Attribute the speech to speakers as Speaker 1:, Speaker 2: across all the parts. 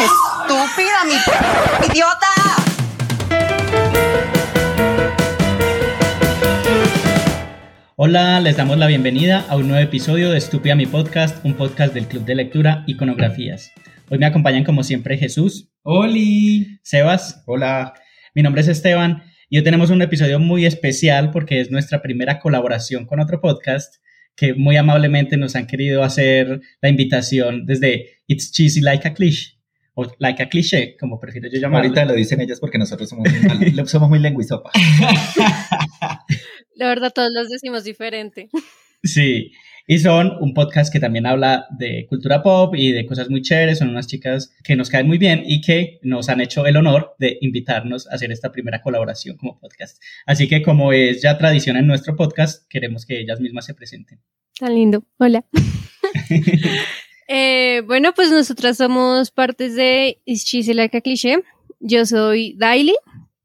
Speaker 1: Estúpida, mi idiota.
Speaker 2: Hola, les damos la bienvenida a un nuevo episodio de Estúpida mi podcast, un podcast del Club de Lectura Iconografías. Hoy me acompañan como siempre Jesús.
Speaker 3: Oli.
Speaker 2: Sebas.
Speaker 3: Hola.
Speaker 2: Mi nombre es Esteban y hoy tenemos un episodio muy especial porque es nuestra primera colaboración con otro podcast que muy amablemente nos han querido hacer la invitación desde It's Cheesy Like a Cliché o Like a Cliché, como prefiero yo llamarlo.
Speaker 3: Ahorita lo dicen ellas porque nosotros somos muy, somos muy lenguisopa.
Speaker 4: La verdad, todos los decimos diferente.
Speaker 2: Sí, y son un podcast que también habla de cultura pop y de cosas muy chéveres. Son unas chicas que nos caen muy bien y que nos han hecho el honor de invitarnos a hacer esta primera colaboración como podcast. Así que como es ya tradición en nuestro podcast, queremos que ellas mismas se presenten.
Speaker 4: Tan lindo. Hola. Eh, bueno, pues nosotras somos partes de Is Like Cliché. Yo soy Daily,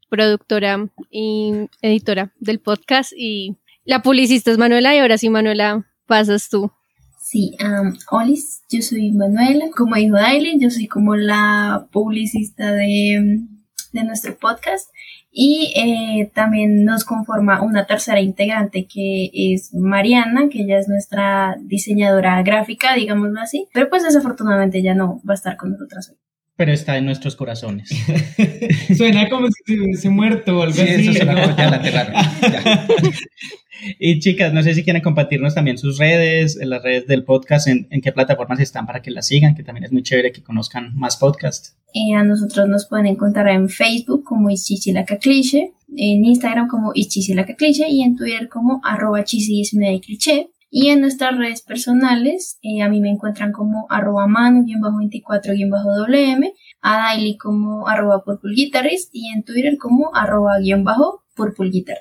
Speaker 4: productora y editora del podcast y la publicista es Manuela y ahora sí Manuela pasas tú?
Speaker 5: Sí, Olis, yo soy Manuela, como dijo Daily, yo soy como la publicista de, de nuestro podcast y eh, también nos conforma una tercera integrante que es Mariana, que ella es nuestra diseñadora gráfica, digámoslo así, pero pues desafortunadamente ya no va a estar con nosotras hoy
Speaker 2: pero está en nuestros corazones.
Speaker 3: suena como si se hubiese muerto o algo así. Eso suena ya la
Speaker 2: Y chicas, no sé si quieren compartirnos también sus redes, las redes del podcast, en, qué plataformas están para que las sigan, que también es muy chévere que conozcan más podcasts.
Speaker 5: Eh, a nosotros nos pueden encontrar en Facebook como Cliché, en Instagram como Cliché y en Twitter como arroba. Y en nuestras redes personales, eh, a mí me encuentran como arroba manu-24-wm, a Daily como arroba purpleguitarrist y en Twitter como arroba guion bajo purpleguitar.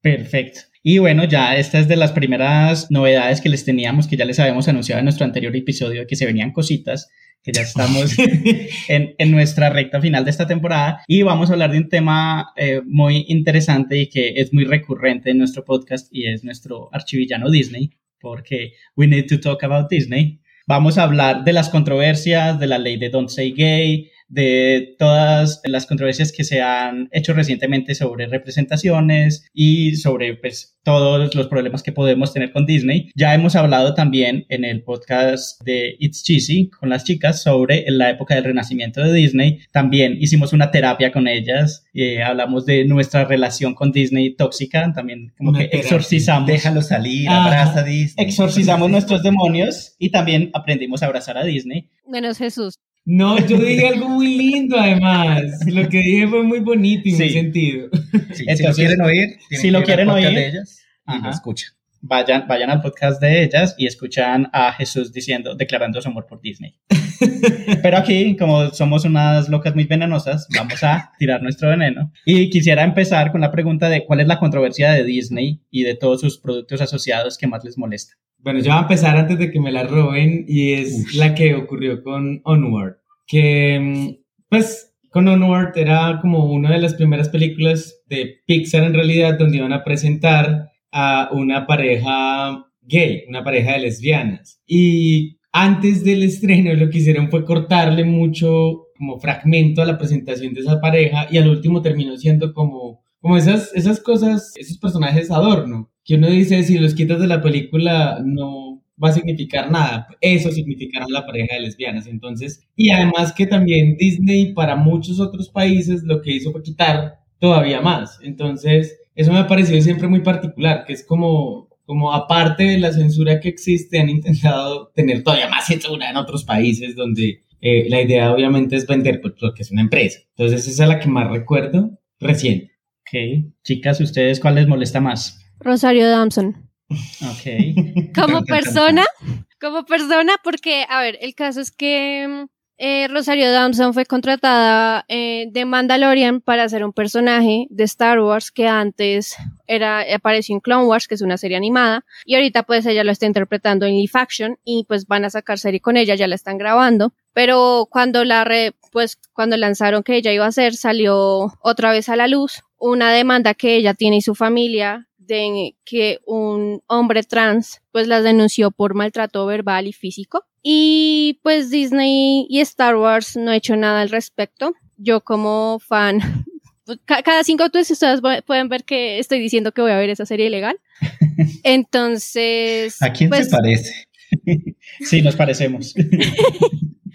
Speaker 2: Perfecto. Y bueno, ya esta es de las primeras novedades que les teníamos, que ya les habíamos anunciado en nuestro anterior episodio, que se venían cositas, que ya estamos en, en, nuestra recta final de esta temporada y vamos a hablar de un tema eh, muy interesante y que es muy recurrente en nuestro podcast y es nuestro archivillano Disney, porque we need to talk about Disney. Vamos a hablar de las controversias, de la ley de Don't Say Gay, de todas las controversias que se han hecho recientemente sobre representaciones y sobre pues, todos los problemas que podemos tener con Disney. Ya hemos hablado también en el podcast de It's Cheesy con las chicas sobre la época del renacimiento de Disney. También hicimos una terapia con ellas, eh, hablamos de nuestra relación con Disney tóxica, también como que exorcizamos.
Speaker 3: Déjalo salir, abraza a Disney.
Speaker 2: Exorcizamos nuestros demonios y también aprendimos a abrazar a Disney.
Speaker 4: Menos Jesús.
Speaker 3: No, yo dije algo muy lindo además. Lo que dije fue muy bonito y muy sentido.
Speaker 2: si lo quieren oír, si lo quieren oír, de ellas
Speaker 3: y lo escuchan.
Speaker 2: Vayan, vayan al podcast de ellas y escuchan a Jesús diciendo, declarando su amor por Disney. Pero aquí, como somos unas locas muy venenosas, vamos a tirar nuestro veneno. Y quisiera empezar con la pregunta de cuál es la controversia de Disney y de todos sus productos asociados que más les molesta.
Speaker 3: Bueno, yo voy a empezar antes de que me la roben y es la que ocurrió con Onward, que mm, pues con Onward era como una de las primeras películas de Pixar en realidad donde iban a presentar a una pareja gay, una pareja de lesbianas. Y antes del estreno lo que hicieron fue cortarle mucho como fragmento a la presentación de esa pareja y al último terminó siendo como, como esas, esas cosas, esos personajes adorno que uno dice, si los quitas de la película no va a significar nada. Eso significará la pareja de lesbianas. Entonces, y además que también Disney para muchos otros países lo que hizo fue quitar todavía más. Entonces, eso me ha parecido siempre muy particular, que es como, como aparte de la censura que existe, han intentado tener todavía más censura en otros países donde eh, la idea obviamente es vender pues, porque es una empresa. Entonces, esa es la que más recuerdo reciente.
Speaker 2: Ok, chicas, ¿ustedes cuál les molesta más?
Speaker 4: Rosario Dawson.
Speaker 2: Ok.
Speaker 4: Como persona, como persona, porque, a ver, el caso es que eh, Rosario Dawson fue contratada eh, de Mandalorian para ser un personaje de Star Wars que antes era, apareció en Clone Wars, que es una serie animada, y ahorita pues ella lo está interpretando en live action y pues van a sacar serie con ella, ya la están grabando, pero cuando la pues cuando lanzaron que ella iba a hacer, salió otra vez a la luz una demanda que ella tiene y su familia de que un hombre trans pues las denunció por maltrato verbal y físico Y pues Disney y Star Wars no he hecho nada al respecto. Yo como fan, pues, cada cinco tweets ustedes pueden ver que estoy diciendo que voy a ver esa serie ilegal. Entonces...
Speaker 2: ¿A quién
Speaker 4: pues,
Speaker 2: se parece? sí, nos parecemos.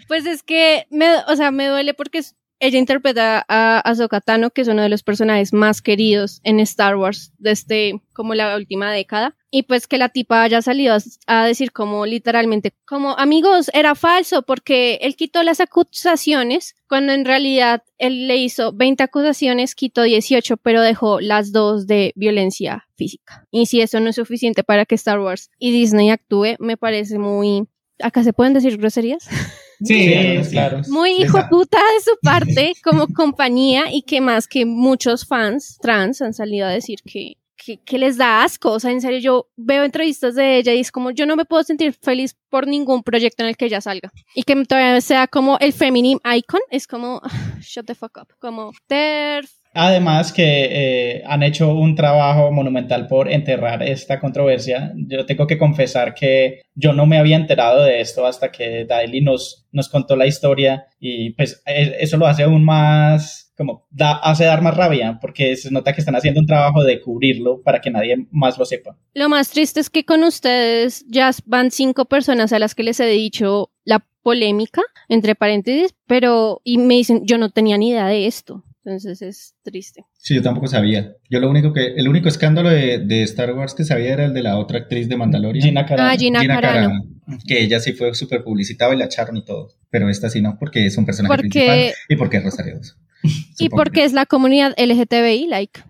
Speaker 4: pues es que, me, o sea, me duele porque ella interpreta a Ahsoka Tano, que es uno de los personajes más queridos en Star Wars desde como la última década. Y pues que la tipa haya salido a, decir como literalmente, como amigos, era falso porque él quitó las acusaciones, cuando en realidad él le hizo 20 acusaciones, quitó 18, pero dejó las dos de violencia física. Y si eso no es suficiente para que Star Wars y Disney actúe, me parece muy... ¿Acá se pueden decir groserías?
Speaker 3: Sí, claro.
Speaker 4: Muy hijo puta de su parte como compañía y que más que muchos fans trans han salido a decir que, que, les da asco. O sea, en serio, yo veo entrevistas de ella y es como yo no me puedo sentir feliz por ningún proyecto en el que ella salga. Y que todavía sea como el feminine icon, es como, shut the fuck up. Como, TERF,
Speaker 2: Además que eh, han hecho un trabajo monumental por enterrar esta controversia. Yo tengo que confesar que yo no me había enterado de esto hasta que Daily nos, nos contó la historia y pues e, eso lo hace aún más, como da, hace dar más rabia porque se nota que están haciendo un trabajo de cubrirlo para que nadie más lo sepa.
Speaker 4: Lo más triste es que con ustedes ya van cinco personas a las que les he dicho la polémica, entre paréntesis, pero y me dicen, yo no tenía ni idea de esto. Entonces es triste.
Speaker 1: Sí, yo tampoco sabía. Yo lo único que, el único escándalo de, Star Wars que sabía era el de la otra actriz de Mandalorian.
Speaker 2: Gina Carano.
Speaker 4: Ah, Gina, Carano.
Speaker 1: Que ella sí fue súper publicitada y la echaron y todo. Pero esta sí no, porque es un personaje principal y porque es Rosario
Speaker 4: Y porque es la comunidad LGTBI, like.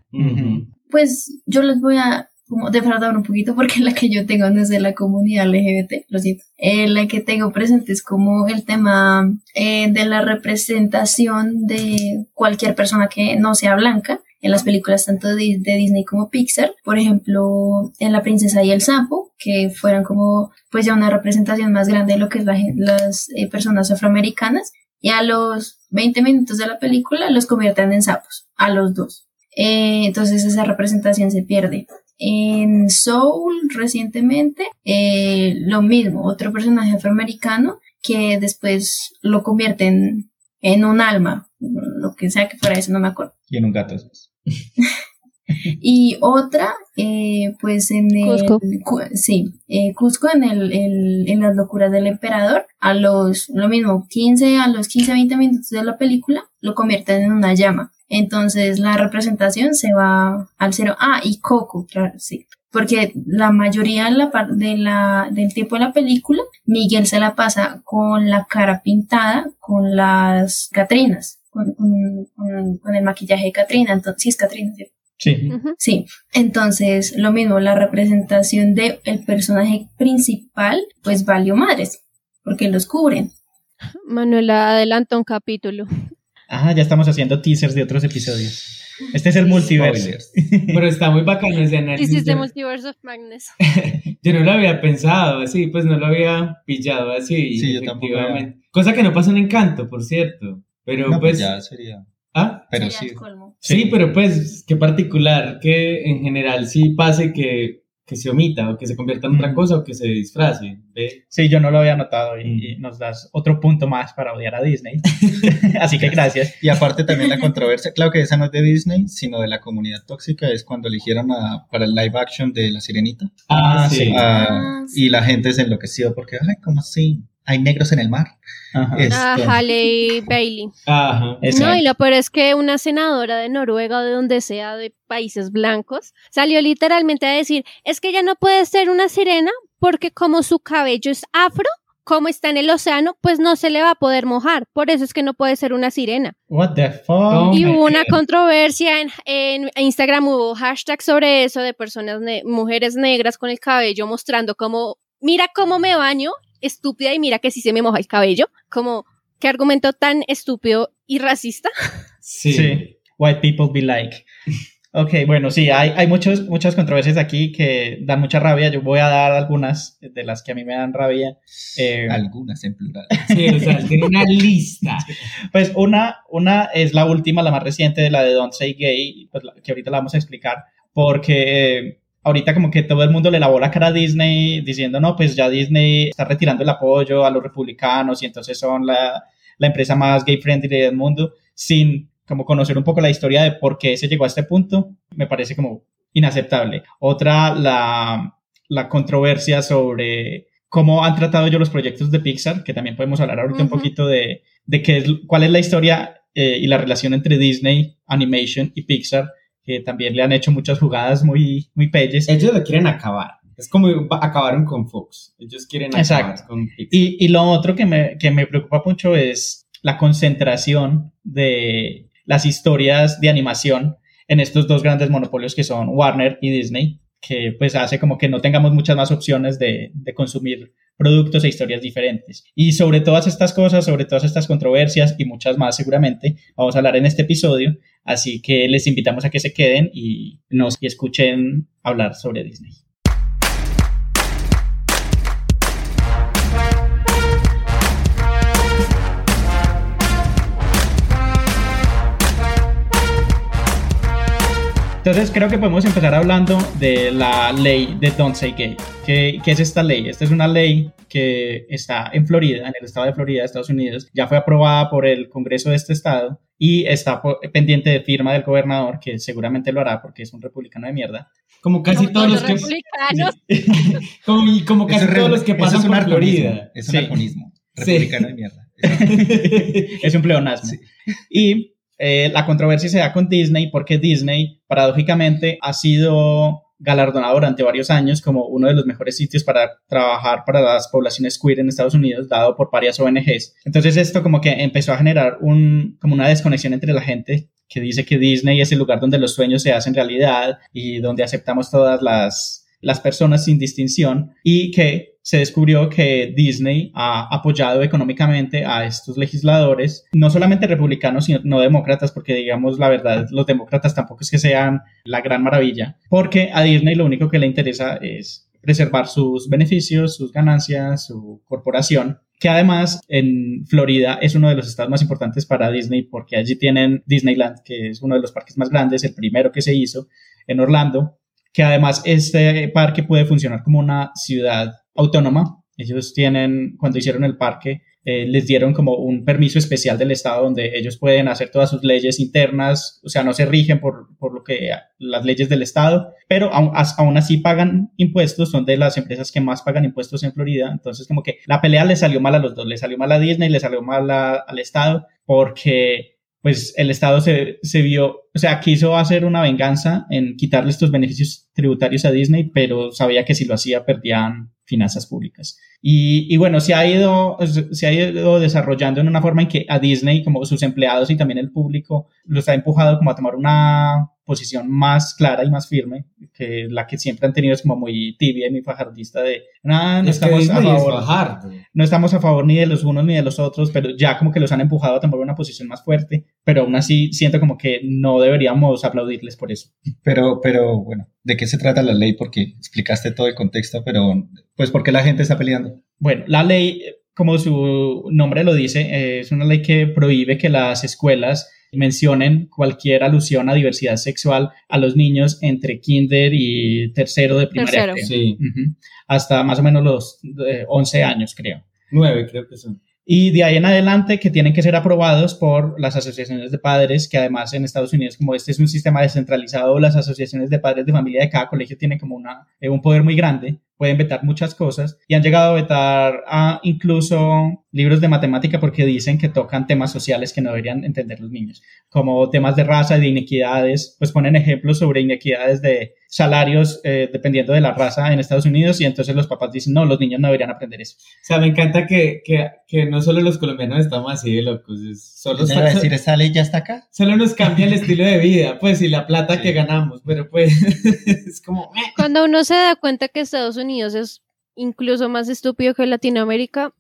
Speaker 5: Pues yo les voy a como defraudar un poquito porque la que yo tengo no es de la comunidad LGBT, lo siento. Eh, la que tengo presente es como el tema eh, de la representación de cualquier persona que no sea blanca en las películas tanto de, Disney como Pixar. Por ejemplo, en La princesa y el sapo, que fueran como pues ya una representación más grande de lo que es las eh, personas afroamericanas. Y a los 20 minutos de la película los convierten en sapos, a los dos. entonces esa representación se pierde. En Soul recientemente, eh, lo mismo, otro personaje afroamericano que después lo convierte en, un alma, lo que sea que fuera eso, no me acuerdo.
Speaker 1: Y en un gato después.
Speaker 5: y otra, eh, pues en el, Cusco. sí, eh, Cusco en, el, en las locuras del emperador, a los, lo mismo, 15, a los 15, 20 minutos de la película, lo convierten en una llama. Entonces la representación se va al cero. Ah, y Coco, claro, sí. Porque la mayoría de la, de la, del tiempo de la película, Miguel se la pasa con la cara pintada, con las Catrinas, con, con, el maquillaje de Catrina. Entonces, sí es Catrina, ¿cierto?
Speaker 2: Sí.
Speaker 5: Sí. Entonces, lo mismo, la representación del el personaje principal, pues valió madres, porque los cubren.
Speaker 4: Manuela adelanta un capítulo.
Speaker 2: Ah, ya estamos haciendo teasers de otros episodios. Este es el multiverso.
Speaker 3: Pero está muy bacano ese análisis.
Speaker 4: This is the multiverse of Magnus.
Speaker 3: yo no lo había pensado así, pues no lo había pillado así.
Speaker 1: Sí, yo tampoco.
Speaker 3: Cosa que no pasa en Encanto, por cierto. Pero
Speaker 1: pues,
Speaker 3: pues,
Speaker 1: ya sería.
Speaker 3: ¿Ah?
Speaker 1: Pero sí.
Speaker 3: Sí. pero pues qué particular que en general sí pase que que se omita o que se convierta en otra cosa o que se disfrace.
Speaker 2: Sí, yo no lo había notado y, nos das otro punto más para odiar a Disney. Así que gracias.
Speaker 1: Y aparte también la controversia, claro que esa no es de Disney, sino de la comunidad tóxica, es cuando eligieron a, para el live action de La Sirenita.
Speaker 3: Ah, sí.
Speaker 1: Ah, ah, y la gente se enloqueció porque, ay, ¿cómo así? Hay negros en el mar.
Speaker 4: Ajá. Ah, Halle Bailey.
Speaker 3: Ajá.
Speaker 4: No, y lo peor es que una senadora de Noruega o de donde sea, de países blancos, salió literalmente a decir, es que ella no puede ser una sirena porque como su cabello es afro, como está en el océano, pues no se le va a poder mojar. Por eso es que no puede ser una sirena.
Speaker 2: What the fuck?
Speaker 4: Oh y hubo una controversia en, en, Instagram, hubo hashtags sobre eso de personas, mujeres negras con el cabello mostrando como, mira cómo me baño estúpida y mira que si se me moja el cabello. Como, qué argumento tan estúpido y racista.
Speaker 2: Sí. White people be like. Ok, bueno, sí, hay, hay muchos, muchas controversias aquí que dan mucha rabia. Yo voy a dar algunas de las que a mí me dan rabia.
Speaker 1: Eh, algunas en plural.
Speaker 3: Sí, o sea, tiene una lista.
Speaker 2: Pues una, una es la última, la más reciente de la de Don't Say Gay, pues, que ahorita la vamos a explicar, porque ahorita como que todo el mundo le lavó la cara a Disney diciendo, no, pues ya Disney está retirando el apoyo a los republicanos y entonces son la, la empresa más gay friendly del mundo, sin como conocer un poco la historia de por qué se llegó a este punto, me parece como inaceptable. Otra, la, la controversia sobre cómo han tratado ellos los proyectos de Pixar, que también podemos hablar ahorita un poquito de, de qué es, cuál es la historia eh, y la relación entre Disney Animation y Pixar, que también le han hecho muchas jugadas muy, muy pelles.
Speaker 3: Ellos lo quieren acabar. Es como acabaron con Fox. Ellos quieren acabar con Pixar.
Speaker 2: Y, y lo otro que me, que me preocupa mucho es la concentración de las historias de animación en estos dos grandes monopolios que son Warner y Disney, que pues hace como que no tengamos muchas más opciones de, de, consumir productos e historias diferentes. Y sobre todas estas cosas, sobre todas estas controversias y muchas más seguramente, vamos a hablar en este episodio, así que les invitamos a que se queden y nos escuchen hablar sobre Disney. Entonces creo que podemos empezar hablando de la ley de Don't Say Gay. ¿Qué, ¿Qué, es esta ley? Esta es una ley que está en Florida, en el estado de Florida, Estados Unidos. Ya fue aprobada por el Congreso de este estado y está pendiente de firma del gobernador, que seguramente lo hará porque es un republicano de mierda.
Speaker 3: Como casi
Speaker 4: Como
Speaker 3: todos los que...
Speaker 4: republicanos.
Speaker 3: como, y como casi
Speaker 1: es
Speaker 3: todos los que pasan
Speaker 1: es
Speaker 3: por Florida.
Speaker 1: Es un.
Speaker 2: Sí.
Speaker 1: Republicano de mierda.
Speaker 2: es un pleonasmo.
Speaker 1: Sí.
Speaker 2: Y eh, la controversia se da con Disney porque Disney, paradójicamente, ha sido galardonado durante varios años como uno de los mejores sitios para trabajar para las poblaciones queer en Estados Unidos, dado por varias ONGs. Entonces esto como que empezó a generar un, como una desconexión entre la gente que dice que Disney es el lugar donde los sueños se hacen realidad y donde aceptamos todas las, las personas sin distinción y que se descubrió que Disney ha apoyado económicamente a estos legisladores, no solamente republicanos, sino no demócratas, porque digamos la verdad, los demócratas tampoco es que sean la gran maravilla, porque a Disney lo único que le interesa es preservar sus beneficios, sus ganancias, su corporación, que además en Florida es uno de los estados más importantes para Disney porque allí tienen Disneyland, que es uno de los parques más grandes, el primero que se hizo en Orlando, que además este parque puede funcionar como una ciudad autónoma. Ellos tienen, cuando hicieron el parque, eh, les dieron como un permiso especial del Estado donde ellos pueden hacer todas sus leyes internas, o sea, no se rigen por, por lo que las leyes del Estado, pero aún, aún así pagan impuestos, son de las empresas que más pagan impuestos en Florida, entonces como que la pelea le salió mal a los dos, le salió mal a Disney, le salió mal a- al Estado, porque pues el Estado se, se vio, o sea, quiso hacer una venganza en quitarle estos beneficios tributarios a Disney, pero sabía que si lo hacía perdían finanzas públicas. Y, y bueno, se ha, ido, se ha ido desarrollando en una forma en que a Disney, como sus empleados y también el público, los ha empujado como a tomar una posición más clara y más firme, que la que siempre han tenido es como muy tibia y muy fajardista de, nada, no
Speaker 3: es que
Speaker 2: estamos a
Speaker 3: es
Speaker 2: favor
Speaker 3: bajar.
Speaker 2: No estamos a favor ni de los unos ni de los otros, pero ya como que los han empujado a tomar una posición más fuerte, pero aún así siento como que no deberíamos aplaudirles por eso.
Speaker 1: Pero, pero bueno, ¿de qué se trata la ley? Porque explicaste todo el contexto, pero pues ¿por qué la gente está peleando?
Speaker 2: Bueno, la ley, como su nombre lo dice, es una ley que prohíbe que las escuelas mencionen cualquier alusión a diversidad sexual a los niños entre kinder y tercero de primaria.
Speaker 4: Tercero.
Speaker 2: Hasta más o menos los eh, 11 años, creo.
Speaker 3: nueve creo que son.
Speaker 2: Y de ahí en adelante que tienen que ser aprobados por las asociaciones de padres, que además en Estados Unidos, como este es un sistema descentralizado, las asociaciones de padres de familia de cada colegio tienen como una, eh, un poder muy grande, pueden vetar muchas cosas y han llegado a vetar a incluso libros de matemática porque dicen que tocan temas sociales que no deberían entender los niños, como temas de raza y de inequidades, pues ponen ejemplos sobre inequidades de salarios eh, dependiendo de la raza en Estados Unidos y entonces los papás dicen, no, los niños no deberían aprender eso.
Speaker 3: O sea, me encanta que, que, que no solo los colombianos estamos así de locos, es- solo,
Speaker 1: a decir, ¿esa ley ya está acá?
Speaker 3: solo nos cambia el estilo de vida, pues, y la plata
Speaker 1: Sí.
Speaker 3: que ganamos, pero pues es como...
Speaker 4: Cuando uno se da cuenta que Estados Unidos es incluso más estúpido que Latinoamérica,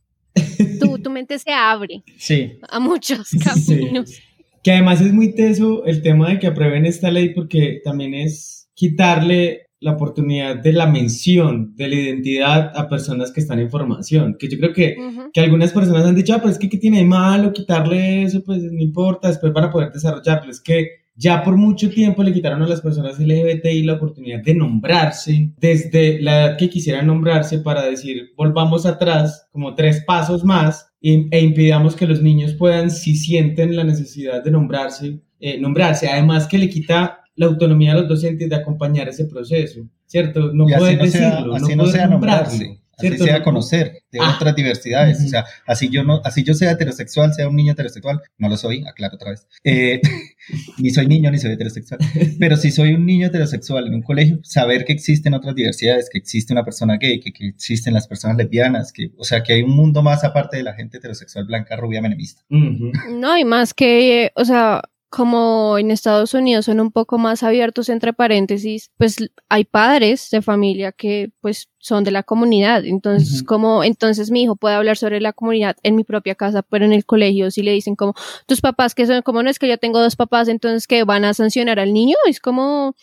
Speaker 4: tu, tu mente se abre
Speaker 2: Sí,
Speaker 4: a muchos
Speaker 3: Sí.
Speaker 4: caminos.
Speaker 3: Que además es muy teso el tema de que aprueben esta ley porque también es quitarle la oportunidad de la mención de la identidad a personas que están en formación, que yo creo que,
Speaker 4: Ujú.
Speaker 3: que algunas personas han dicho, ah, pero es que ¿qué tiene de malo quitarle eso? Pues no importa, después van a poder desarrollarlo. Es que ya por mucho tiempo le quitaron a las personas LGBTI la oportunidad de nombrarse desde la edad que quisieran nombrarse para decir volvamos atrás como tres pasos más e impidamos que los niños puedan, si sienten la necesidad de nombrarse, eh, nombrarse. Además que le quita la autonomía a los docentes de acompañar ese proceso, ¿cierto?
Speaker 1: No pueden decirlo, así no, sea nombrarse. Así sea conocer de ah. otras diversidades. O sea, así yo no, así yo sea heterosexual, sea un niño heterosexual, no lo soy, aclaro otra vez. Eh, ni soy niño ni soy heterosexual. Pero si soy un niño heterosexual en un colegio, saber que existen otras diversidades, que existe una persona gay, que, que existen las personas lesbianas, que, o sea, que hay un mundo más aparte de la gente heterosexual blanca, rubia, menemista.
Speaker 4: No, y más que, o sea, como en Estados Unidos son un poco más abiertos entre paréntesis, pues hay padres de familia que pues son de la comunidad. Entonces, como entonces mi hijo puede hablar sobre la comunidad en mi propia casa, pero en el colegio si le dicen como tus papás que son como no es que yo tengo dos papás, entonces que van a sancionar al niño, es como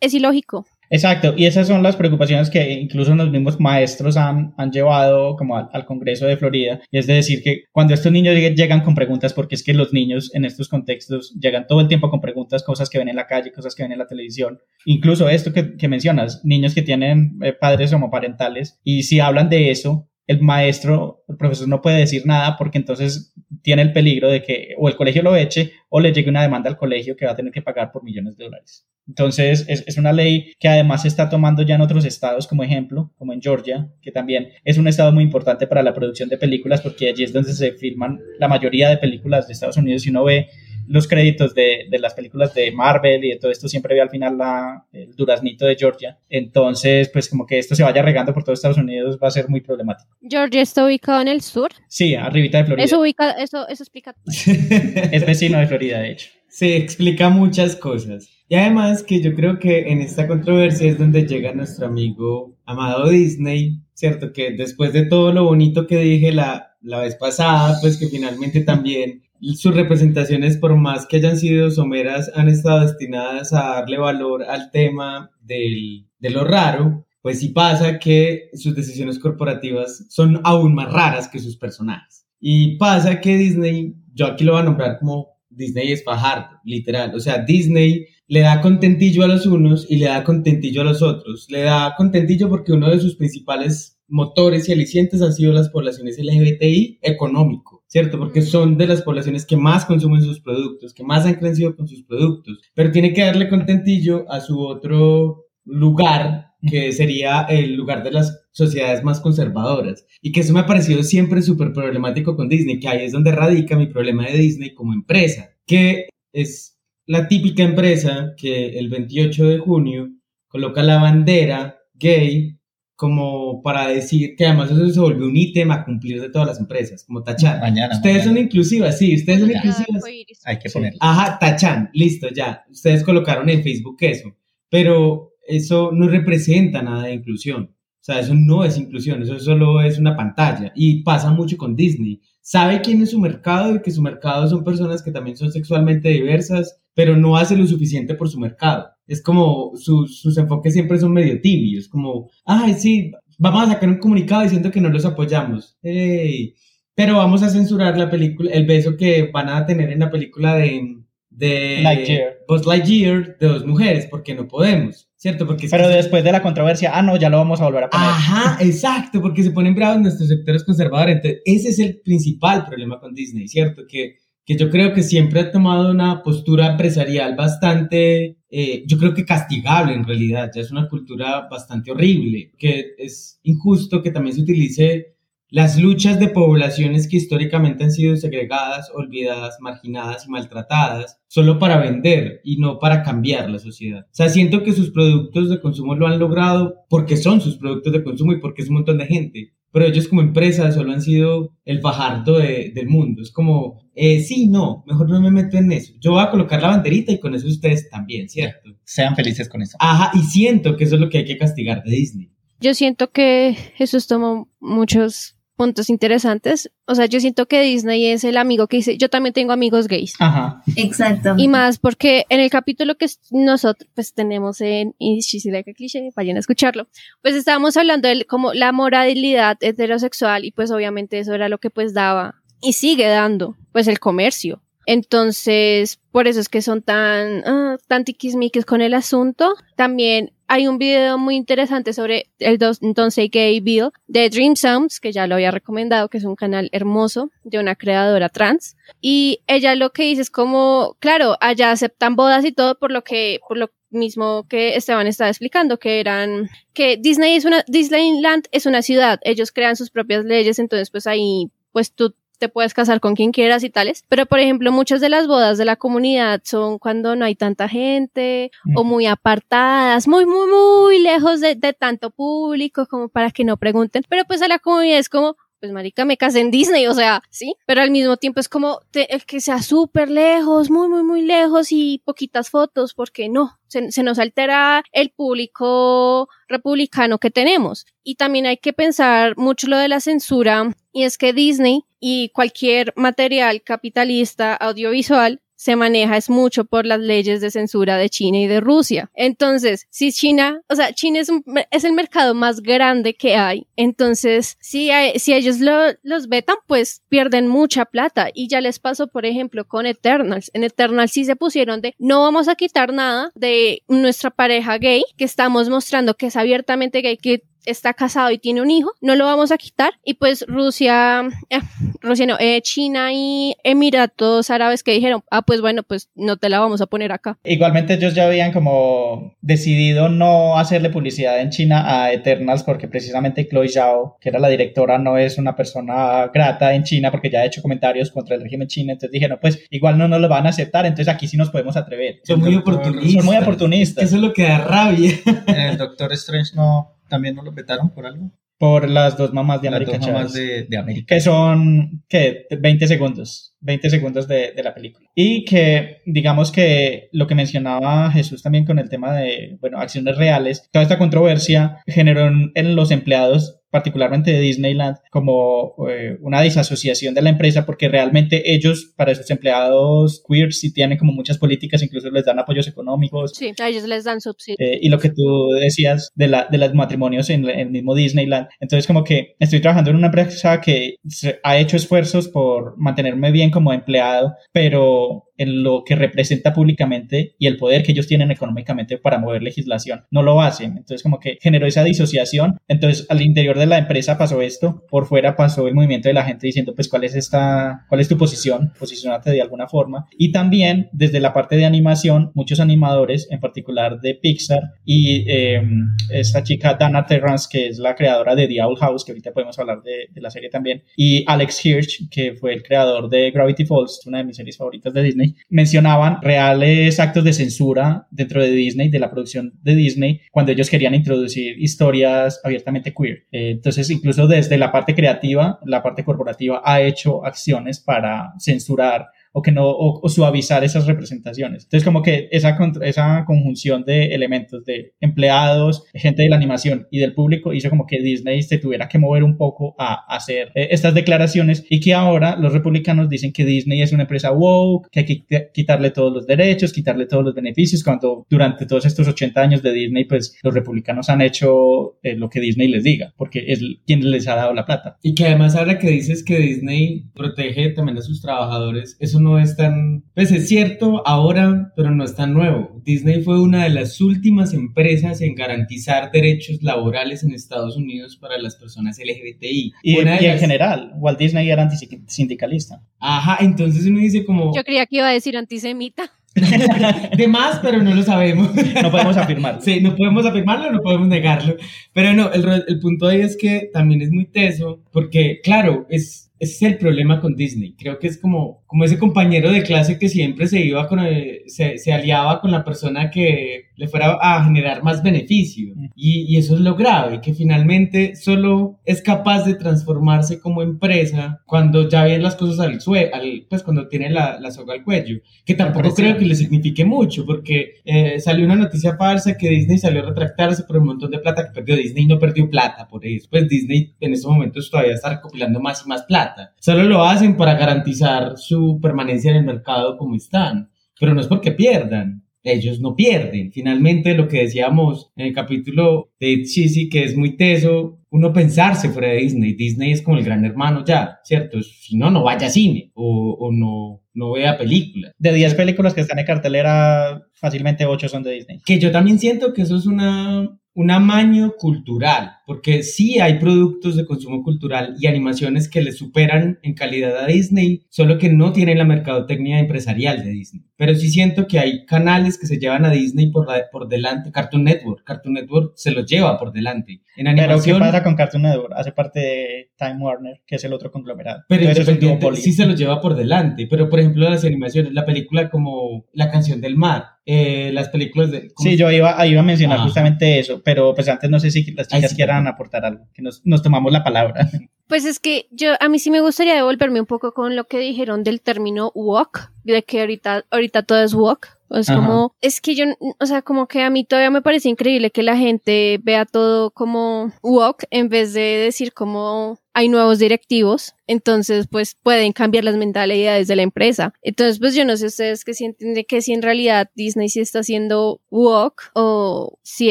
Speaker 4: es ilógico.
Speaker 2: Exacto, y esas son las preocupaciones que incluso los mismos maestros han, han llevado como al, Congreso de Florida, y es de decir que cuando estos niños llegan con preguntas, porque es que los niños en estos contextos llegan todo el tiempo con preguntas, cosas que ven en la calle, cosas que ven en la televisión, incluso esto que, mencionas, niños que tienen eh, padres homoparentales, y si hablan de eso, el maestro, el profesor no puede decir nada porque entonces tiene el peligro de que o el colegio lo eche o le llegue una demanda al colegio que va a tener que pagar por millones de dólares. Entonces, es, es, una ley que además se está tomando ya en otros estados como ejemplo, como en Georgia, que también es un estado muy importante para la producción de películas porque allí es donde se filman la mayoría de películas de Estados Unidos y uno ve los créditos de, de, las películas de Marvel y de todo esto, siempre ve al final la, el duraznito de Georgia. Entonces, pues como que esto se vaya regando por todo Estados Unidos va a ser muy problemático.
Speaker 4: ¿Georgia está ubicado en el sur?
Speaker 2: Sí, arribita de Florida.
Speaker 4: Eso, ubica, eso, eso explica.
Speaker 2: es vecino de Florida, de hecho.
Speaker 3: Sí, explica muchas cosas. Y además que yo creo que en esta controversia es donde llega nuestro amigo amado Disney, ¿cierto? Que después de todo lo bonito que dije la, la vez pasada, pues que finalmente también sus representaciones, por más que hayan sido someras, han estado destinadas a darle valor al tema del, de lo raro, pues sí pasa que sus decisiones corporativas son aún más raras que sus personajes. Y pasa que Disney, yo aquí lo voy a nombrar como Disney es fajardo, literal. O sea, Disney le da contentillo a los unos y le da contentillo a los otros. Le da contentillo porque uno de sus principales motores y alicientes han sido las poblaciones LGBTI económico, ¿cierto? Porque son de las poblaciones que más consumen sus productos, que más han crecido con sus productos, pero tiene que darle contentillo a su otro lugar, que sería el lugar de las sociedades más conservadoras. Y que eso me ha parecido siempre súper problemático con Disney, que ahí es donde radica mi problema de Disney como empresa, que es la típica empresa que el 28 de junio coloca la bandera gay como para decir que además eso se volvió un ítem a cumplir de todas las empresas, como tachar.
Speaker 1: Mañana.
Speaker 3: Ustedes son inclusivas, sí, ustedes son inclusivas.
Speaker 1: Hay que ponerlo.
Speaker 3: Ajá, tachan, listo, ya. Ustedes colocaron en Facebook eso, pero eso no representa nada de inclusión. O sea, eso no es inclusión, eso solo es una pantalla. Y pasa mucho con Disney. Sabe quién es su mercado y que su mercado son personas que también son sexualmente diversas, pero no hace lo suficiente por su mercado es como sus enfoques siempre son medio tibios, como, ay, sí, vamos a sacar un comunicado diciendo que no los apoyamos. Pero vamos a censurar la película, el beso que van a tener en la película de, de
Speaker 2: Lightyear.
Speaker 3: Buzz Lightyear de dos mujeres, porque no podemos, ¿cierto? Porque
Speaker 2: Pero después de la controversia, ah, no, ya lo vamos a volver a poner.
Speaker 3: Ajá, exacto, porque se ponen bravos nuestros sectores conservadores. Entonces, ese es el principal problema con Disney, ¿cierto? Que que yo creo que siempre ha tomado una postura empresarial bastante, eh, yo creo que castigable en realidad, ya es una cultura bastante horrible, que es injusto que también se utilice las luchas de poblaciones que históricamente han sido segregadas, olvidadas, marginadas y maltratadas, solo para vender y no para cambiar la sociedad. O sea, siento que sus productos de consumo lo han logrado porque son sus productos de consumo y porque es un montón de gente, pero ellos como empresa solo han sido el fajardo del mundo. Es como, eh, sí, no, mejor no me meto en eso. Yo voy a colocar la banderita y con eso ustedes también, ¿cierto?
Speaker 1: Sean felices con eso.
Speaker 3: Ajá, y siento que eso es lo que hay que castigar de Disney.
Speaker 4: Yo siento que eso toma muchos puntos interesantes. O sea, yo siento que Disney es el amigo que dice, yo también tengo amigos gays.
Speaker 2: Ajá.
Speaker 5: Exacto.
Speaker 4: Y más porque en el capítulo que nosotros pues tenemos en y que cliché, vayan a escucharlo, pues estábamos hablando de como la moralidad heterosexual y pues obviamente eso era lo que pues daba y sigue dando pues el comercio. Entonces, por eso es que son tan, uh, tan tiquismiques con el asunto. También hay un video muy interesante sobre el Don't Say Gay Bill de Dream Sounds, que ya lo había recomendado, que es un canal hermoso de una creadora trans. Y ella lo que dice es como, claro, allá aceptan bodas y todo por lo que, por lo mismo que Esteban estaba explicando, que eran, que Disney es una, Disneyland es una ciudad, ellos crean sus propias leyes, entonces pues ahí, pues tú te puedes casar con quien quieras y tales. Pero, por ejemplo, muchas de las bodas de la comunidad son cuando no hay tanta gente o muy apartadas, muy, muy, muy lejos de, de tanto público como para que no pregunten. Pero pues a la comunidad es como, pues marica, me casé en Disney, o sea, sí, pero al mismo tiempo es como el que sea súper lejos, muy, muy, muy lejos y poquitas fotos, porque no, se, se, nos altera el público republicano que tenemos. Y también hay que pensar mucho lo de la censura, y es que Disney y cualquier material capitalista audiovisual se maneja es mucho por las leyes de censura de China y de Rusia. Entonces, si China, o sea, China es, un, el mercado más grande que hay, entonces si, si ellos lo, los vetan, pues pierden mucha plata. Y ya les pasó, por ejemplo, con Eternals. En Eternals sí se pusieron de no vamos a quitar nada de nuestra pareja gay, que estamos mostrando que es abiertamente gay, que está casado y tiene un hijo, no lo vamos a quitar. Y pues Rusia, eh, Rusia no, eh, China y Emiratos Árabes que dijeron, ah, pues bueno, pues no te la vamos a poner acá.
Speaker 2: Igualmente ellos ya habían como decidido no hacerle publicidad en China a Eternals porque precisamente Chloe Zhao, que era la directora, no es una persona grata en China porque ya ha hecho comentarios contra el régimen chino, entonces dijeron, pues igual no nos lo van a aceptar, entonces aquí sí nos podemos atrever.
Speaker 3: Son muy oportunistas.
Speaker 2: Son muy oportunistas.
Speaker 3: Eso es lo que da rabia.
Speaker 1: El Doctor Strange no también no lo vetaron por algo.
Speaker 2: Por las dos mamás de América.
Speaker 1: Las dos mamás de, de, América.
Speaker 2: Que son, ¿qué? 20 segundos. 20 segundos de, de, la película. Y que, digamos que lo que mencionaba Jesús también con el tema de, bueno, acciones reales, toda esta controversia generó en, en los empleados particularmente de Disneyland, como eh, una disasociación de la empresa, porque realmente ellos, para esos empleados queer, sí tienen como muchas políticas, incluso les dan apoyos económicos.
Speaker 4: Sí, a ellos les dan subsidios.
Speaker 2: Eh, y lo que tú decías de, la, de los matrimonios en, en, el mismo Disneyland. Entonces, como que estoy trabajando en una empresa que ha hecho esfuerzos por mantenerme bien como empleado, pero en lo que representa públicamente y el poder que ellos tienen económicamente para mover legislación. No lo hacen. Entonces como que generó esa disociación. Entonces al interior de la empresa pasó esto, por fuera pasó el movimiento de la gente diciendo pues cuál es esta, cuál es tu posición, posicionate de alguna forma. Y también desde la parte de animación, muchos animadores, en particular de Pixar y eh, esta chica Dana Terrance, que es la creadora de The Owl House, que ahorita podemos hablar de, de la serie también, y Alex Hirsch, que fue el creador de Gravity Falls, una de mis series favoritas de Disney mencionaban reales actos de censura dentro de Disney, de la producción de Disney, cuando ellos querían introducir historias abiertamente queer. Eh, entonces, incluso desde la parte creativa, la parte corporativa ha hecho acciones para censurar o que no, o, suavizar esas representaciones. Entonces, como que esa, esa conjunción de elementos de empleados, gente de la animación y del público hizo como que Disney se tuviera que mover un poco a, hacer eh, estas declaraciones y que ahora los republicanos dicen que Disney es una empresa woke, que hay que quitarle todos los derechos, quitarle todos los beneficios, cuando durante todos estos 80 años de Disney, pues los republicanos han hecho eh, lo que Disney les diga, porque es quien les ha dado la plata.
Speaker 3: Y que además ahora que dices que Disney protege también a sus trabajadores, eso no es tan, pues es cierto ahora, pero no es tan nuevo. Disney fue una de las últimas empresas en garantizar derechos laborales en Estados Unidos para las personas LGBTI.
Speaker 2: Y, en general, Walt Disney era antisindicalista.
Speaker 3: Ajá, entonces uno dice como...
Speaker 4: Yo creía que iba a decir antisemita.
Speaker 3: de más, pero no lo sabemos.
Speaker 2: No podemos afirmarlo.
Speaker 3: Sí, no podemos afirmarlo, no podemos negarlo. Pero no, el, el punto ahí es que también es muy teso, porque claro, es ese es el problema con Disney. Creo que es como, como ese compañero de clase que siempre se iba con se, se, aliaba con la persona que le fuera a generar más beneficio. Y, y, eso es lo grave, que finalmente solo es capaz de transformarse como empresa cuando ya vienen las cosas al suelo, pues cuando tiene la, la soga al cuello. Que tampoco creo que le signifique mucho, porque eh, salió una noticia falsa que Disney salió a retractarse por un montón de plata que perdió. Disney no perdió plata por eso. Pues Disney en estos momentos todavía está recopilando más y más plata. Solo lo hacen para garantizar su permanencia en el mercado como están, pero no es porque pierdan. Ellos no pierden. Finalmente, lo que decíamos en el capítulo de Cheesy, que es muy teso, uno pensarse fuera de Disney. Disney es como el gran hermano ya, ¿cierto? Si no, no vaya a cine o, o no, no vea películas.
Speaker 2: De 10 películas que están en cartelera, fácilmente 8 son de Disney.
Speaker 3: Que yo también siento que eso es una, un amaño cultural, porque sí hay productos de consumo cultural y animaciones que le superan en calidad a Disney, solo que no tienen la mercadotecnia empresarial de Disney. Pero sí siento que hay canales que se llevan a Disney por, por delante. Cartoon Network, Cartoon Network se los lleva por delante.
Speaker 2: En animación, Pero ¿qué pasa con Cartoon Network? Hace parte de Time Warner, que es el otro conglomerado.
Speaker 3: Pero independiente, sí se los lleva por delante. Pero por ejemplo las animaciones, la película como La canción del mar, eh, las películas de...
Speaker 2: Sí, yo iba, iba a mencionar justamente eso, pero pues antes no sé si las chicas quieran aportar algo, que nos, nos tomamos la palabra.
Speaker 4: Pues es que yo, a mí sí me gustaría devolverme un poco con lo que dijeron del término walk, de que ahorita, ahorita todo es walk. Es como, es que yo, o sea, como que a mí todavía me parece increíble que la gente vea todo como walk en vez de decir como hay nuevos directivos, entonces pues pueden cambiar las mentalidades de la empresa. Entonces pues yo no sé ustedes que si entienden que si en realidad Disney sí está haciendo walk o si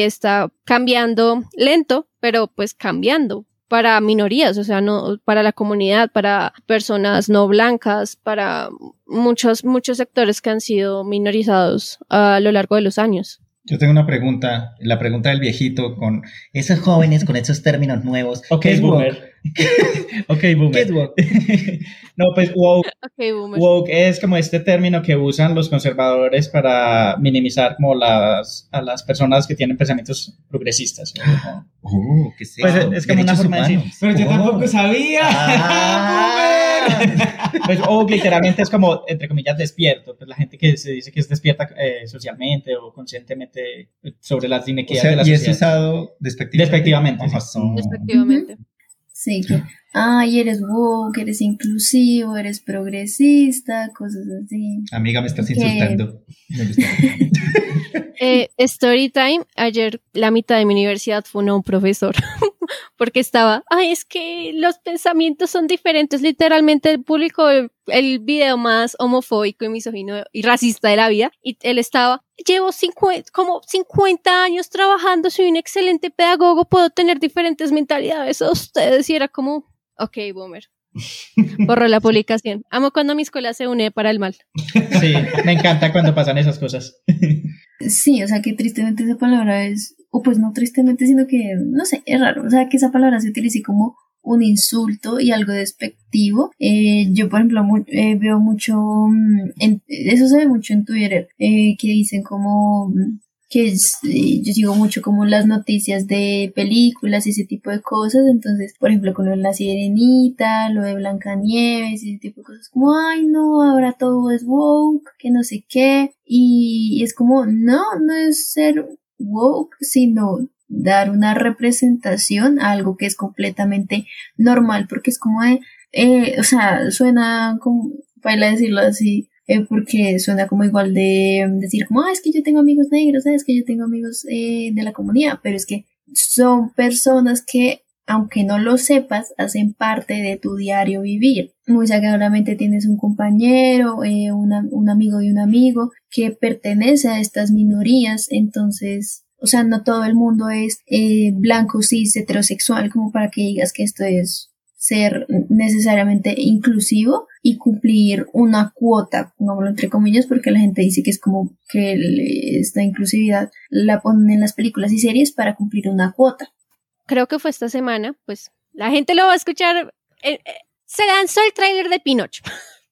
Speaker 4: está cambiando lento, pero pues cambiando para minorías, o sea, no para la comunidad, para personas no blancas, para muchos muchos sectores que han sido minorizados a lo largo de los años.
Speaker 1: Yo tengo una pregunta, la pregunta del viejito con esos jóvenes con esos términos nuevos.
Speaker 2: Ok, boomer. ok, boomer. ¿Qué es woke? no, pues woke, okay, woke es como este término que usan los conservadores para minimizar como las, a las personas que tienen pensamientos progresistas.
Speaker 1: Oh, ¿qué
Speaker 2: Pues es, como una forma de
Speaker 3: decir. Pero yo tampoco sabía.
Speaker 2: Ah. pues woke literalmente es como, entre comillas, despierto. Pues la gente que se dice que es despierta eh, socialmente o conscientemente sobre las inequidades de la
Speaker 1: y
Speaker 2: sociedad.
Speaker 1: Y es usado
Speaker 2: despectivamente.
Speaker 4: Despectivamente. Sí. Despectivamente.
Speaker 5: Sí, que, ay, eres woke, eres inclusivo, eres progresista, cosas así.
Speaker 1: Amiga, me estás insultando.
Speaker 4: eh, story time, ayer la mitad de mi universidad fue un profesor, porque estaba, ay, es que los pensamientos son diferentes, literalmente el público el video más homofóbico y misógino y racista de la vida, y él estaba, llevo como 50 años trabajando, soy un excelente pedagogo, puedo tener diferentes mentalidades a ustedes, y era como, ok, boomer. Borro la publicación. Amo cuando mi escuela se une para el mal.
Speaker 2: Sí, me encanta cuando pasan esas cosas.
Speaker 5: Sí, o sea que tristemente esa palabra es, o pues no tristemente, sino que, no sé, es raro, o sea que esa palabra se utilice como un insulto y algo despectivo. Eh, yo, por ejemplo, eh, veo mucho, mm, en, eso se ve mucho en Twitter, eh, que dicen como que yo sigo mucho como las noticias de películas y ese tipo de cosas, entonces, por ejemplo, con lo de La Sirenita, lo de Blancanieves y ese tipo de cosas, como, ay, no, ahora todo es woke, que no sé qué, y es como, no, no es ser woke, sino dar una representación a algo que es completamente normal, porque es como de, eh, o sea, suena como, para decirlo así, eh, porque suena como igual de decir como, ah, es que yo tengo amigos negros, es que yo tengo amigos eh, de la comunidad, pero es que son personas que, aunque no lo sepas, hacen parte de tu diario vivir. Muy seguramente tienes un compañero, eh, un amigo de un amigo que pertenece a estas minorías, entonces o sea, no todo el mundo es eh, blanco, cis, heterosexual, como para que digas que esto es ser necesariamente inclusivo y cumplir una cuota, pongámoslo entre comillas, porque la gente dice que es como que esta inclusividad la ponen en las películas y series para cumplir una cuota.
Speaker 4: Creo que fue esta semana, pues la gente lo va a escuchar. Eh, eh, se lanzó el tráiler de Pinocho.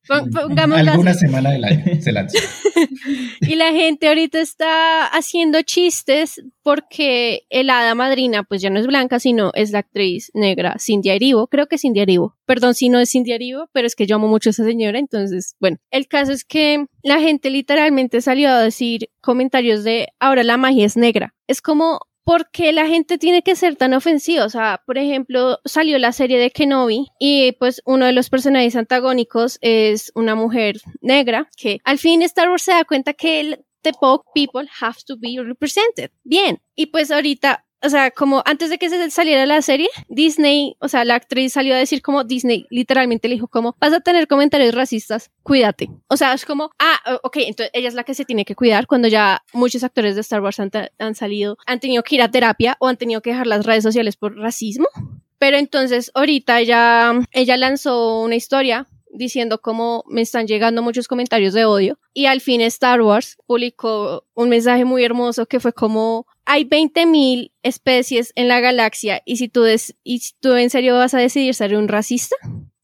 Speaker 1: Alguna semana del año se lanzó.
Speaker 4: y la gente ahorita está haciendo chistes porque el hada madrina, pues ya no es blanca, sino es la actriz negra Cindy Erivo. Creo que es Cindy Erivo. Perdón si no es Cindy Erivo, pero es que yo amo mucho a esa señora. Entonces, bueno, el caso es que la gente literalmente salió a decir comentarios de ahora la magia es negra. Es como ¿por qué la gente tiene que ser tan ofensiva? O sea, por ejemplo, salió la serie de Kenobi y pues uno de los personajes antagónicos es una mujer negra que al fin Star Wars se da cuenta que el, the people have to be represented. Bien. Y pues ahorita o sea, como antes de que se saliera la serie, Disney, o sea, la actriz salió a decir como Disney literalmente le dijo como, vas a tener comentarios racistas, cuídate. O sea, es como, ah, ok, entonces ella es la que se tiene que cuidar cuando ya muchos actores de Star Wars han, salido, han tenido que ir a terapia o han tenido que dejar las redes sociales por racismo. Pero entonces ahorita ella, ella lanzó una historia diciendo cómo me están llegando muchos comentarios de odio y al fin Star Wars publicó un mensaje muy hermoso que fue como hay 20.000 especies en la galaxia y si tú, y si tú en serio vas a decidir ser un racista,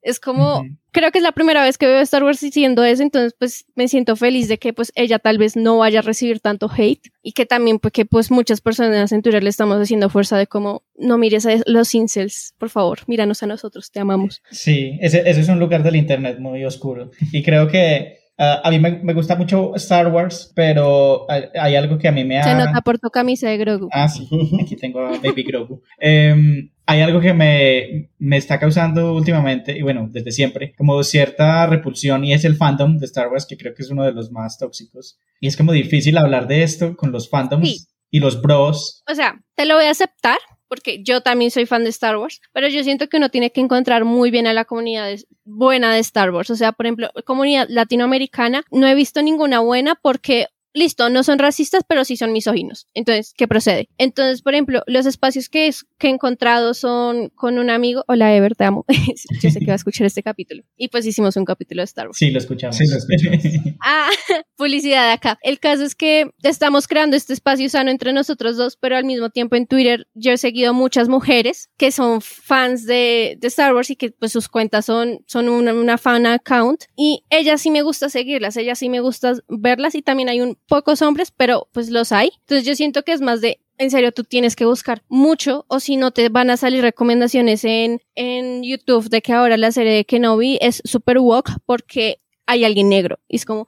Speaker 4: es como, creo que es la primera vez que veo Star Wars diciendo eso, entonces pues me siento feliz de que pues ella tal vez no vaya a recibir tanto hate y que también pues que pues muchas personas en Twitter le estamos haciendo fuerza de como, no mires a los incels, por favor, míranos a nosotros, te amamos.
Speaker 2: Sí, ese, ese es un lugar del internet muy oscuro y creo que Ah, a mí me, me, gusta mucho Star Wars, pero hay, algo que a mí me ha...
Speaker 4: Se nota por tu camisa de Grogu.
Speaker 2: Ah, sí, aquí tengo a Baby Grogu. Em, hay algo que me, me, está causando últimamente, y bueno, desde siempre, como cierta repulsión, y es el fandom de Star Wars, que creo que es uno de los más tóxicos. Y es como difícil hablar de esto con los fandoms y los bros.
Speaker 4: O sea, te lo voy a aceptar, porque yo también soy fan de Star Wars, pero yo siento que uno tiene que encontrar muy bien a la comunidad buena de Star Wars. O sea, por ejemplo, comunidad latinoamericana, no he visto ninguna buena porque listo, no son racistas, pero sí son misóginos. Entonces, ¿qué procede? Entonces, por ejemplo, los espacios que, que he encontrado son con un amigo. Hola, Ever, te amo. Yo sé que va a escuchar este capítulo. Y pues hicimos un capítulo de Star Wars.
Speaker 2: Sí, lo escuchamos.
Speaker 1: Sí, lo escuchamos.
Speaker 4: ah, publicidad de acá. El caso es que estamos creando este espacio sano entre nosotros dos, pero al mismo tiempo en Twitter yo he seguido muchas mujeres que son fans de, de Star Wars y que pues sus cuentas son, son una, una fan account. Y ellas sí me gusta seguirlas, ellas sí me gusta verlas y también hay un pocos hombres, pero pues los hay. Entonces yo siento que es más de, en serio, tú tienes que buscar mucho o si no te van a salir recomendaciones en, en YouTube de que ahora la serie de Kenobi es super woke porque hay alguien negro. Y es como,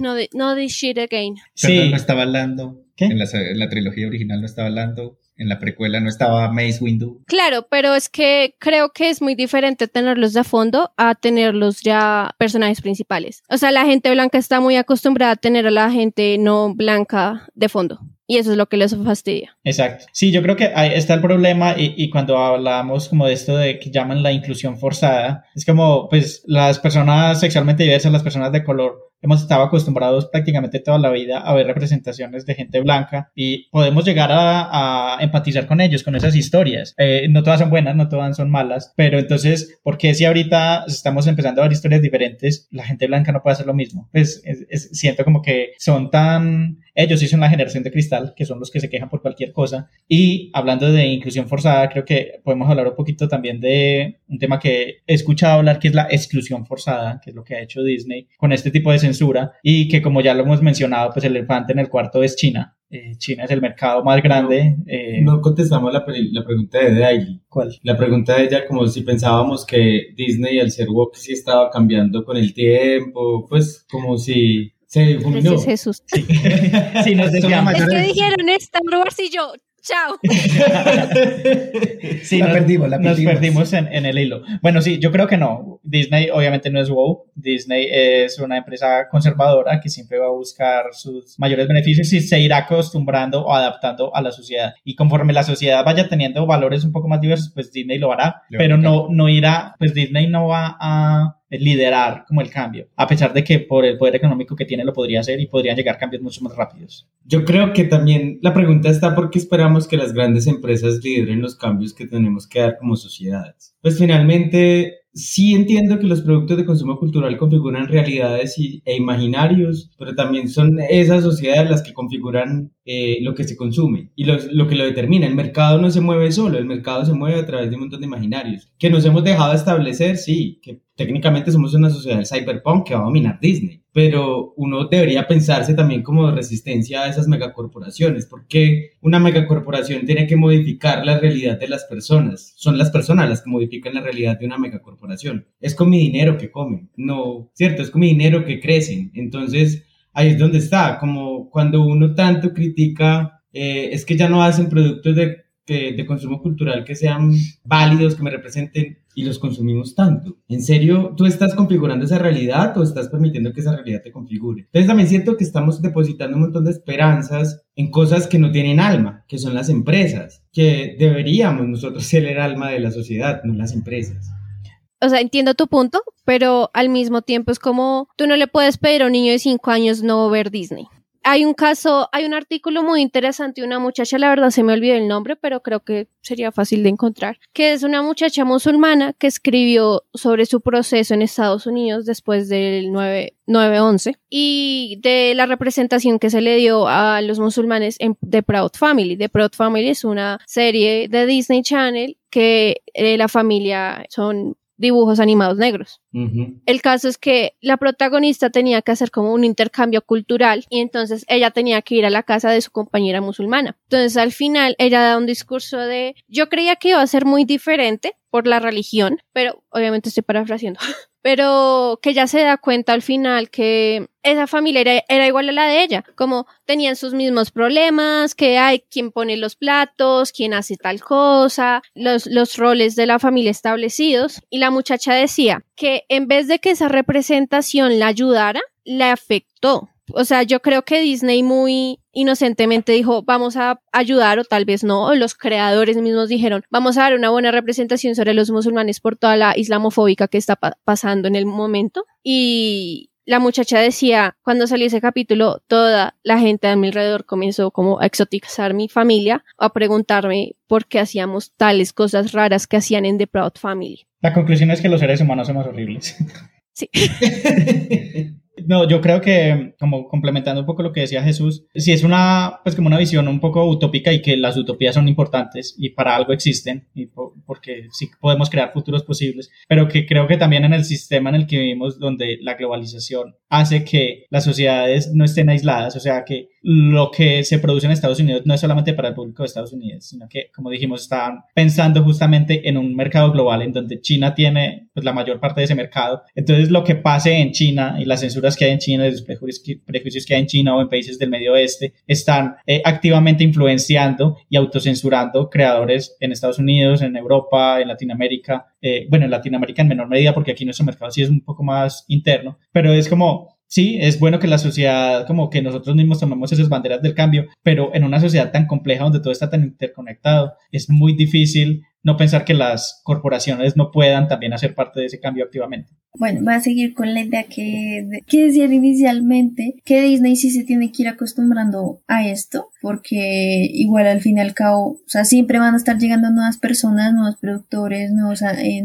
Speaker 4: no, no this shit again.
Speaker 1: Sí. no estaba hablando. En, la, en la trilogía original no estaba hablando en la precuela no estaba Mace Windu.
Speaker 4: Claro, pero es que creo que es muy diferente tenerlos de fondo a tenerlos ya personajes principales. O sea, la gente blanca está muy acostumbrada a tener a la gente no blanca de fondo. Y eso es lo que les fastidia.
Speaker 2: Exacto. Sí, yo creo que ahí está el problema y, y, cuando hablamos como de esto de que llaman la inclusión forzada, es como pues las personas sexualmente diversas, las personas de color, hemos estado acostumbrados prácticamente toda la vida a ver representaciones de gente blanca y podemos llegar a, a empatizar con ellos, con esas historias. Eh, no todas son buenas, no todas son malas, pero entonces, ¿por qué si ahorita estamos empezando a ver historias diferentes, la gente blanca no puede hacer lo mismo? Pues siento como que son tan... Ellos sí son la generación de cristal, que son los que se quejan por cualquier cosa. Y hablando de inclusión forzada, creo que podemos hablar un poquito también de un tema que he escuchado hablar, que es la exclusión forzada, que es lo que ha hecho Disney con este tipo de censura y que como ya lo hemos mencionado, pues el elefante en el cuarto es China. Eh, China es el mercado más grande.
Speaker 3: No, eh, no contestamos la, la, pregunta de Daily.
Speaker 2: ¿Cuál?
Speaker 3: La pregunta de ella como si pensábamos que Disney al ser woke sí estaba cambiando con el tiempo, pues como si se difuminó.
Speaker 4: Jesús.
Speaker 2: Sí, sí nos
Speaker 4: es que dijeron Star Wars y yo, Chao.
Speaker 2: sí, la nos, perdimos, la perdimos. Nos perdimos en, en, el hilo. Bueno, sí, yo creo que no. Disney obviamente no es WoW. Disney es una empresa conservadora que siempre va a buscar sus mayores beneficios y se irá acostumbrando o adaptando a la sociedad. Y conforme la sociedad vaya teniendo valores un poco más diversos, pues Disney lo hará. pero no, no irá, pues Disney no va a liderar como el cambio, a pesar de que por el poder económico que tiene lo podría hacer y podrían llegar cambios mucho más rápidos.
Speaker 3: Yo creo que también la pregunta está por qué esperamos que las grandes empresas lideren los cambios que tenemos que dar como sociedades. Pues finalmente sí entiendo que los productos de consumo cultural configuran realidades e imaginarios, pero también son esas sociedades las que configuran eh, lo que se consume y lo, lo, que lo determina. El mercado no se mueve solo, el mercado se mueve a través de un montón de imaginarios. Que nos hemos dejado establecer, sí, que técnicamente somos una sociedad del cyberpunk que va a dominar Disney, pero uno debería pensarse también como resistencia a esas megacorporaciones, porque una megacorporación tiene que modificar la realidad de las personas. Son las personas las que modifican la realidad de una megacorporación. Es con mi dinero que comen, no, ¿cierto? Es con mi dinero que crecen. Entonces, ahí es donde está, como cuando uno tanto critica, eh, es que ya no hacen productos de, de, consumo cultural que sean válidos, que me representen, y los consumimos tanto. ¿En serio tú estás configurando esa realidad o estás permitiendo que esa realidad te configure? Entonces también siento que estamos depositando un montón de esperanzas en cosas que no tienen alma, que son las empresas, que deberíamos nosotros ser el alma de la sociedad, no las empresas
Speaker 4: o sea, entiendo tu punto, pero al mismo tiempo es como tú no le puedes pedir a un niño de 5 años no ver Disney. Hay un caso, hay un artículo muy interesante, una muchacha, la verdad se me olvidó el nombre, pero creo que sería fácil de encontrar, que es una muchacha musulmana que escribió sobre su proceso en Estados Unidos después del 9, 9-11 y de la representación que se le dio a los musulmanes en The Proud Family. The Proud Family es una serie de Disney Channel que eh, la familia son dibujos animados negros. El caso es que la protagonista tenía que hacer como un intercambio cultural y entonces ella tenía que ir a la casa de su compañera musulmana. Entonces al final ella da un discurso de yo creía que iba a ser muy diferente por la religión, pero obviamente estoy parafraseando, pero que ya se da cuenta al final que esa familia era, igual a la de ella, como tenían sus mismos problemas, que hay quien pone los platos, quien hace tal cosa, los, los roles de la familia establecidos, y la muchacha decía que en vez de que esa representación la ayudara, la afectó o sea, yo creo que Disney muy inocentemente dijo, vamos a ayudar o tal vez no, o los creadores mismos dijeron, vamos a dar una buena representación sobre los musulmanes por toda la islamofóbica que está pasando en el momento. Y la muchacha decía, cuando salió ese capítulo, toda la gente a mi alrededor comenzó como a exotizar mi familia, a preguntarme por qué hacíamos tales cosas raras que hacían en The Proud Family.
Speaker 2: La conclusión es que los seres humanos somos horribles.
Speaker 4: Sí.
Speaker 2: No, yo creo que, como complementando un poco lo que decía Jesús, si es una, pues como una visión un poco utópica y que las utopías son importantes y para algo existen, y porque sí podemos crear futuros posibles, pero que creo que también en el sistema en el que vivimos, donde la globalización hace que las sociedades no estén aisladas, o sea, que lo que se produce en Estados Unidos no es solamente para el público de Estados Unidos, sino que, como dijimos, están pensando justamente en un mercado global en donde China tiene pues, la mayor parte de ese mercado. Entonces, lo que pase en China y las censuras que hay en China, los prejuicios que hay en China o en países del Medio Oeste, están eh, activamente influenciando y autocensurando creadores en Estados Unidos, en Europa, en Latinoamérica, eh, bueno, en Latinoamérica en menor medida, porque aquí nuestro mercado sí es un poco más interno, pero es como sí, es bueno que la sociedad, como que nosotros mismos tomemos esas banderas del cambio, pero en una sociedad tan compleja donde todo está tan interconectado, es muy difícil no pensar que las corporaciones no puedan también hacer parte de ese cambio activamente.
Speaker 5: Bueno, voy a seguir con la idea que, que decía inicialmente, que Disney sí se tiene que ir acostumbrando a esto, porque igual al fin y al cabo, o sea, siempre van a estar llegando nuevas personas, nuevos productores, nuevos, eh,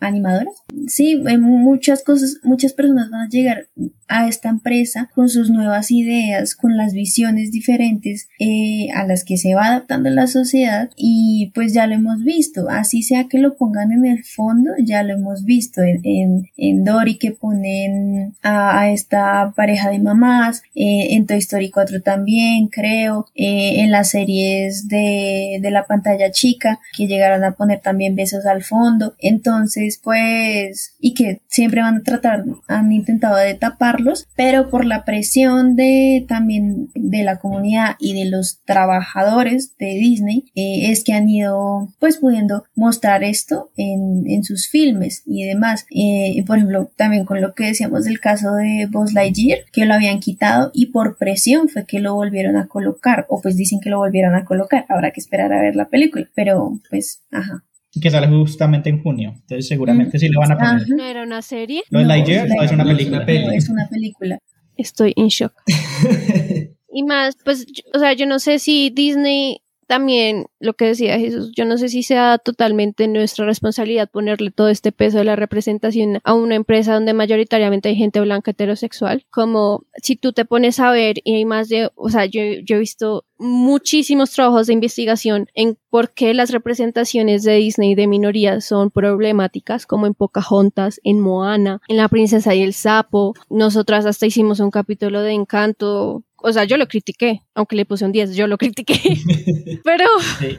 Speaker 5: animadores. Sí, muchas cosas, muchas personas van a llegar a esta empresa con sus nuevas ideas, con las visiones diferentes eh, a las que se va adaptando la sociedad y pues ya lo hemos visto, así sea que lo pongan en el fondo, ya lo hemos visto en, en, en Dory que ponen a, esta pareja de mamás, eh, en Toy Story 4 también creo, eh, en las series de, de la pantalla chica que llegaron a poner también besos al fondo, entonces pues y que siempre van a tratar, han intentado de tapar pero por la presión de también de la comunidad y de los trabajadores de Disney eh, es que han ido pues pudiendo mostrar esto en, en sus filmes y demás. Eh, por ejemplo, también con lo que decíamos del caso de Buzz Lightyear, que lo habían quitado y por presión fue que lo volvieron a colocar, o pues dicen que lo volvieron a colocar, habrá que esperar a ver la película, pero pues, ajá
Speaker 2: que sale justamente en junio. Entonces seguramente sí lo van a poner.
Speaker 4: ¿No era una serie?
Speaker 2: ¿No, es Lightyear? No, es una película.
Speaker 5: No, es una película.
Speaker 4: Estoy en shock. y más, pues, o sea, yo no sé si Disney también lo que decía Jesús, yo no sé si sea totalmente nuestra responsabilidad ponerle todo este peso de la representación a una empresa donde mayoritariamente hay gente blanca heterosexual, como si tú te pones a ver y hay más de, o sea, yo, yo he visto muchísimos trabajos de investigación en por qué las representaciones de Disney de minorías son problemáticas, como en Pocahontas, en Moana, en La Princesa y el Sapo. Nosotras hasta hicimos un capítulo de Encanto o sea, yo lo critiqué, aunque le puse un 10, yo lo critiqué. Pero.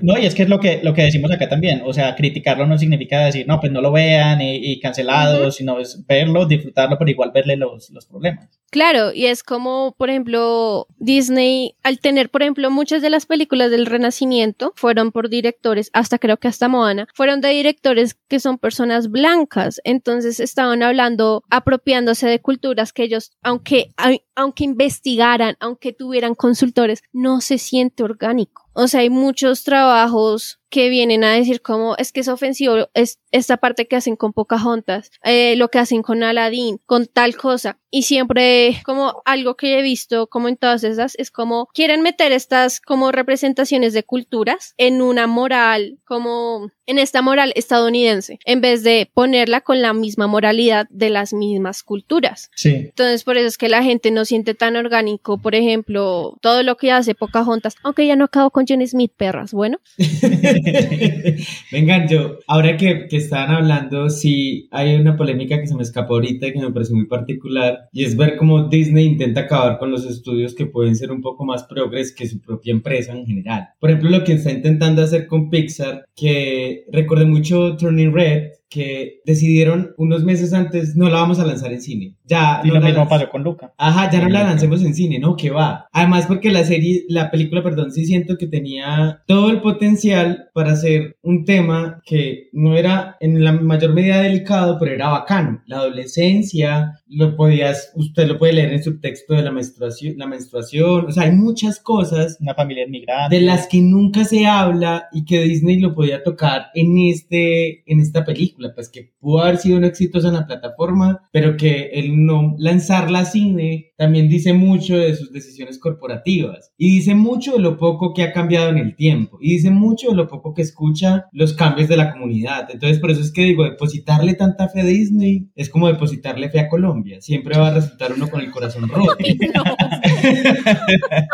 Speaker 2: No, y es que es lo que, lo que decimos acá también. O sea, criticarlo no significa decir, no, pues no lo vean y, cancelado, sino es verlo, disfrutarlo, pero igual verle los, los problemas.
Speaker 4: Claro, y es como, por ejemplo, Disney, al tener, por ejemplo, muchas de las películas del Renacimiento fueron por directores, hasta creo que hasta Moana, fueron de directores que son personas blancas. Entonces estaban hablando, apropiándose de culturas que ellos, aunque, aunque investigaran, aunque tuvieran consultores, no se siente orgánico. O sea, hay muchos trabajos que vienen a decir como es que es ofensivo es esta parte que hacen con Pocahontas, eh, lo que hacen con Aladdin, con tal cosa. Y siempre como algo que he visto como en todas esas es como quieren meter estas como representaciones de culturas en una moral como en esta moral estadounidense en vez de ponerla con la misma moralidad de las mismas culturas.
Speaker 2: Sí.
Speaker 4: Entonces por eso es que la gente no siente tan orgánico, por ejemplo, todo lo que hace Pocahontas, aunque ya no acabo con John Smith, perras, bueno.
Speaker 3: Vengan, yo, ahora que, que estaban hablando, sí hay una polémica que se me escapó ahorita y que me parece muy particular, y es ver cómo Disney intenta acabar con los estudios que pueden ser un poco más progres que su propia empresa en general. Por ejemplo, lo que está intentando hacer con Pixar, que recuerde mucho Turning Red, que decidieron unos meses antes no la vamos a lanzar en cine. Ya
Speaker 2: y
Speaker 3: no
Speaker 2: lo
Speaker 3: la
Speaker 2: mismo
Speaker 3: lanz-
Speaker 2: pasó con Luca.
Speaker 3: Ajá, ya no la lancemos en cine, no, que va. Además porque la serie, la película, perdón, sí siento que tenía todo el potencial para hacer un tema que no era en la mayor medida delicado, pero era bacano. La adolescencia, lo podías, usted lo puede leer en subtexto de la menstruación, la menstruación, o sea, hay muchas cosas
Speaker 2: Una familia inmigrante.
Speaker 3: de las que nunca se habla y que Disney lo podía tocar en este en esta película, pues que pudo haber sido un exitoso en la plataforma, pero que el no lanzarla a cine también dice mucho de sus decisiones corporativas y dice mucho de lo poco que ha cambiado en el tiempo y dice mucho de lo poco que escucha los cambios de la comunidad. Entonces, por eso es que digo, depositarle tanta fe a Disney es como depositarle fe a Colombia. Siempre va a resultar uno con el corazón roto.
Speaker 4: No,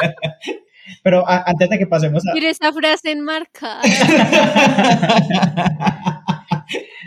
Speaker 2: Pero a- antes de que pasemos a...
Speaker 4: quiero esa frase enmarcada.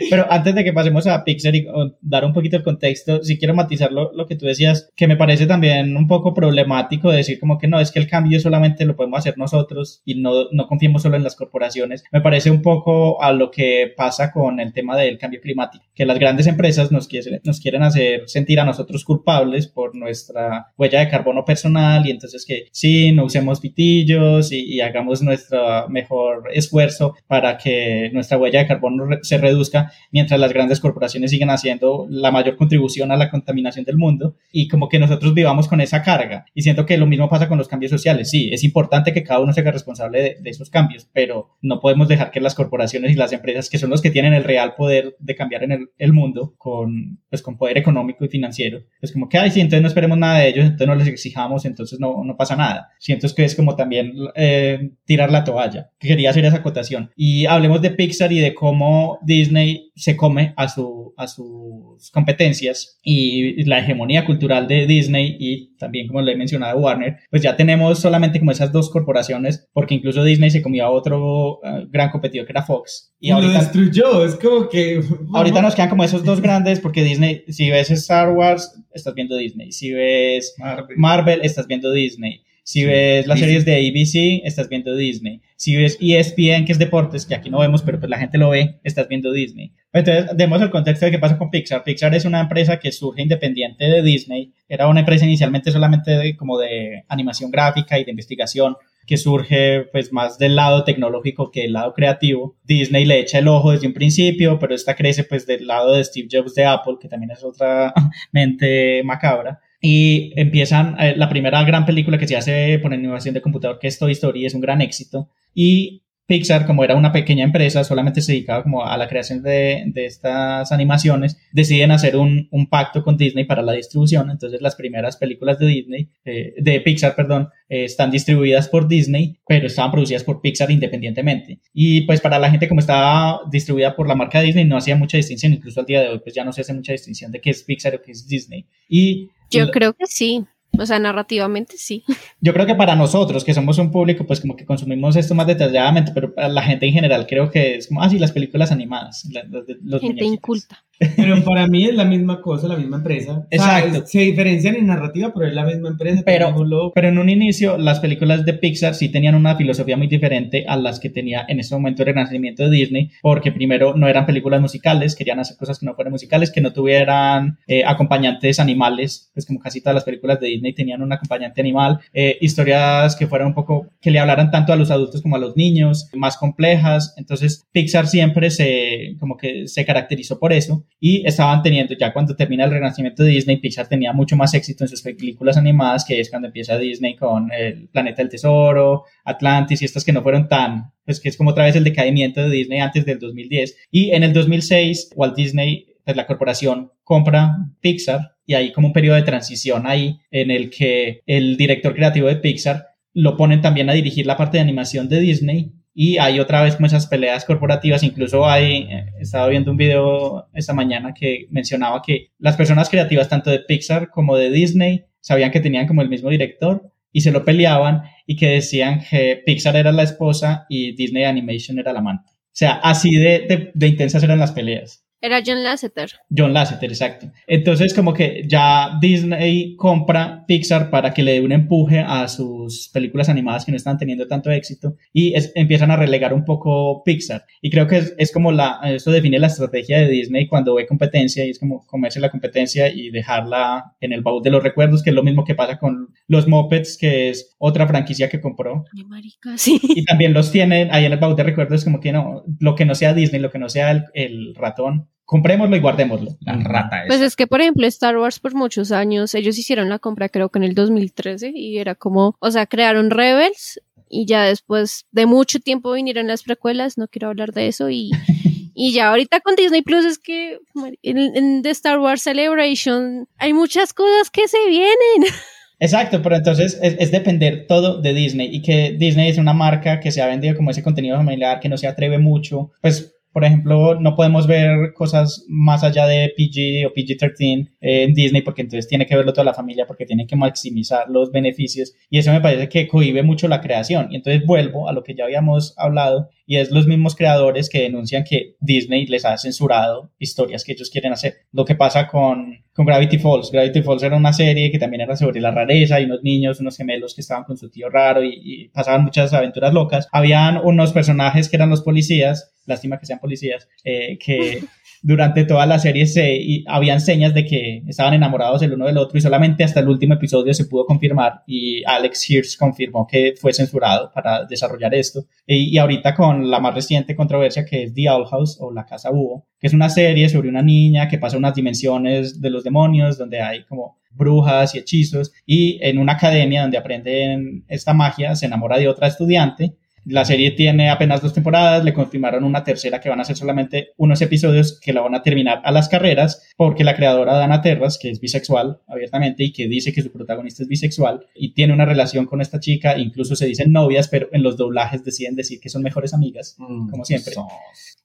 Speaker 2: Pero antes de que pasemos a Pixar y dar un poquito el contexto, sí quiero matizar lo, lo que tú decías, que me parece también un poco problemático decir como que no, es que el cambio solamente lo podemos hacer nosotros y no, no confiemos solo en las corporaciones. Me parece un poco a lo que pasa con el tema del cambio climático, que las grandes empresas nos quieren, nos quieren hacer sentir a nosotros culpables por nuestra huella de carbono personal y entonces que sí, no usemos pitillos y, y hagamos nuestro mejor esfuerzo para que nuestra huella de carbono se reduzca mientras las grandes corporaciones siguen haciendo la mayor contribución a la contaminación del mundo y como que nosotros vivamos con esa carga. Y siento que lo mismo pasa con los cambios sociales. Sí, es importante que cada uno se haga responsable de, de esos cambios, pero no podemos dejar que las corporaciones y las empresas, que son los que tienen el real poder de cambiar en el, el mundo con, pues, con poder económico y financiero, pues como que, ay, sí, entonces no esperemos nada de ellos, entonces no les exijamos, entonces no, no pasa nada. Siento que es como también eh, tirar la toalla. Quería hacer esa acotación. Y hablemos de Pixar y de cómo Disney se come a, su, a sus competencias y la hegemonía cultural de Disney y también, como le he mencionado, Warner, pues ya tenemos solamente como esas dos corporaciones, porque incluso Disney se comió a otro eh, gran competidor que era Fox.
Speaker 3: Y lo
Speaker 2: ahorita,
Speaker 3: destruyó, es como que...
Speaker 2: ahorita nos quedan como esos dos grandes, porque Disney, si ves Star Wars, estás viendo Disney. Si ves
Speaker 1: Marvel.
Speaker 2: Marvel, estás viendo Disney. Si ves las
Speaker 1: Disney.
Speaker 2: series de ABC, estás viendo Disney. Si ves ESPN, que es deportes, que aquí no vemos, pero pues la gente lo ve, estás viendo Disney. Entonces, demos el contexto de qué pasa con Pixar. Pixar es una empresa que surge independiente de Disney. Era una empresa inicialmente solamente de, como de animación gráfica y de investigación que surge pues más del lado tecnológico que del lado creativo. Disney le echa el ojo desde un principio, pero esta crece pues del lado de Steve Jobs de Apple, que también es otra mente macabra. Y empiezan, eh, la primera gran película que se hace por innovación de computador, que es Toy Story, es un gran éxito. Y Pixar, como era una pequeña empresa, solamente se dedicaba como a la creación de, de estas animaciones, deciden hacer un, un, pacto con Disney para la distribución. Entonces las primeras películas de Disney, eh, de Pixar, perdón, eh, están distribuidas por Disney, pero estaban producidas por Pixar independientemente. Y pues para la gente como estaba distribuida por la marca Disney no hacía mucha distinción, incluso al día de hoy pues ya no se hace mucha distinción de qué es Pixar o qué es Disney. Y
Speaker 4: yo creo que sí. O sea, narrativamente sí.
Speaker 2: Yo creo que para nosotros, que somos un público, pues como que consumimos esto más detalladamente, pero para la gente en general creo que es como, ah, sí, las películas animadas. La, los
Speaker 4: gente inculta.
Speaker 3: Pero para mí es la misma cosa, la misma empresa.
Speaker 2: Exacto.
Speaker 3: O sea, se diferencian en narrativa, pero es la misma empresa.
Speaker 2: Pero, pero en un inicio, las películas de Pixar sí tenían una filosofía muy diferente a las que tenía en ese momento el renacimiento de Disney, porque primero no eran películas musicales, querían hacer cosas que no fueran musicales, que no tuvieran eh, acompañantes animales, pues como casi todas las películas de Disney tenían un acompañante animal, eh, historias que fueran un poco, que le hablaran tanto a los adultos como a los niños, más complejas. Entonces, Pixar siempre se, como que se caracterizó por eso. Y estaban teniendo, ya cuando termina el renacimiento de Disney, Pixar tenía mucho más éxito en sus películas animadas, que es cuando empieza Disney con El Planeta del Tesoro, Atlantis y estas que no fueron tan, pues que es como otra vez el decaimiento de Disney antes del 2010. Y en el 2006, Walt Disney, pues la corporación compra Pixar y hay como un periodo de transición ahí en el que el director creativo de Pixar lo ponen también a dirigir la parte de animación de Disney y hay otra vez como esas peleas corporativas, incluso hay, eh, estaba viendo un video esta mañana que mencionaba que las personas creativas tanto de Pixar como de Disney sabían que tenían como el mismo director y se lo peleaban y que decían que Pixar era la esposa y Disney Animation era la amante. O sea, así de, de intensas eran las peleas.
Speaker 4: Era John Lasseter.
Speaker 2: John Lasseter, exacto. Entonces, como que ya Disney compra Pixar para que le dé un empuje a sus películas animadas que no están teniendo tanto éxito y empiezan a relegar un poco Pixar. Y creo que es, es, como la, eso define la estrategia de Disney cuando ve competencia y es como comerse la competencia y dejarla en el baúl de los recuerdos, que es lo mismo que pasa con los Muppets, que es otra franquicia que compró.
Speaker 4: Ay, marica, sí.
Speaker 2: Y también los tienen ahí en el baúl de recuerdos, como que no, lo que no sea Disney, lo que no sea el, el ratón comprémoslo y guardémoslo. La rata
Speaker 4: Pues es que, por ejemplo, Star Wars por muchos años, ellos hicieron la compra creo que en el 2013 y era como, o sea, crearon Rebels y ya después de mucho tiempo vinieron las precuelas, no quiero hablar de eso y... Y ya ahorita con Disney Plus es que en, The Star Wars Celebration hay muchas cosas que se vienen.
Speaker 2: Exacto, pero entonces es, es, depender todo de Disney y que Disney es una marca que se ha vendido como ese contenido familiar, que no se atreve mucho, pues por ejemplo, no podemos ver cosas más allá de PG o PG-13 en Disney porque entonces tiene que verlo toda la familia porque tiene que maximizar los beneficios y eso me parece que cohibe mucho la creación. Y entonces vuelvo a lo que ya habíamos hablado y es los mismos creadores que denuncian que Disney les ha censurado historias que ellos quieren hacer. Lo que pasa con, con Gravity Falls. Gravity Falls era una serie que también era sobre la rareza y unos niños, unos gemelos que estaban con su tío raro y, pasaban muchas aventuras locas. Habían unos personajes que eran los policías lástima que sean policías, eh, que durante toda la serie se, y habían señas de que estaban enamorados el uno del otro y solamente hasta el último episodio se pudo confirmar y Alex Hirsch confirmó que fue censurado para desarrollar esto. Y, y ahorita con la más reciente controversia que es The Owl House o La Casa Búho, que es una serie sobre una niña que pasa unas dimensiones de los demonios donde hay como brujas y hechizos y en una academia donde aprenden esta magia se enamora de otra estudiante la serie tiene apenas dos temporadas, le confirmaron una tercera que van a ser solamente unos episodios que la van a terminar a las carreras, porque la creadora Dana Terras, que es bisexual abiertamente y que dice que su protagonista es bisexual y tiene una relación con esta chica, incluso se dicen novias, pero en los doblajes deciden decir que son mejores amigas, mm, como siempre.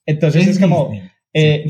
Speaker 2: Entonces es como, eh,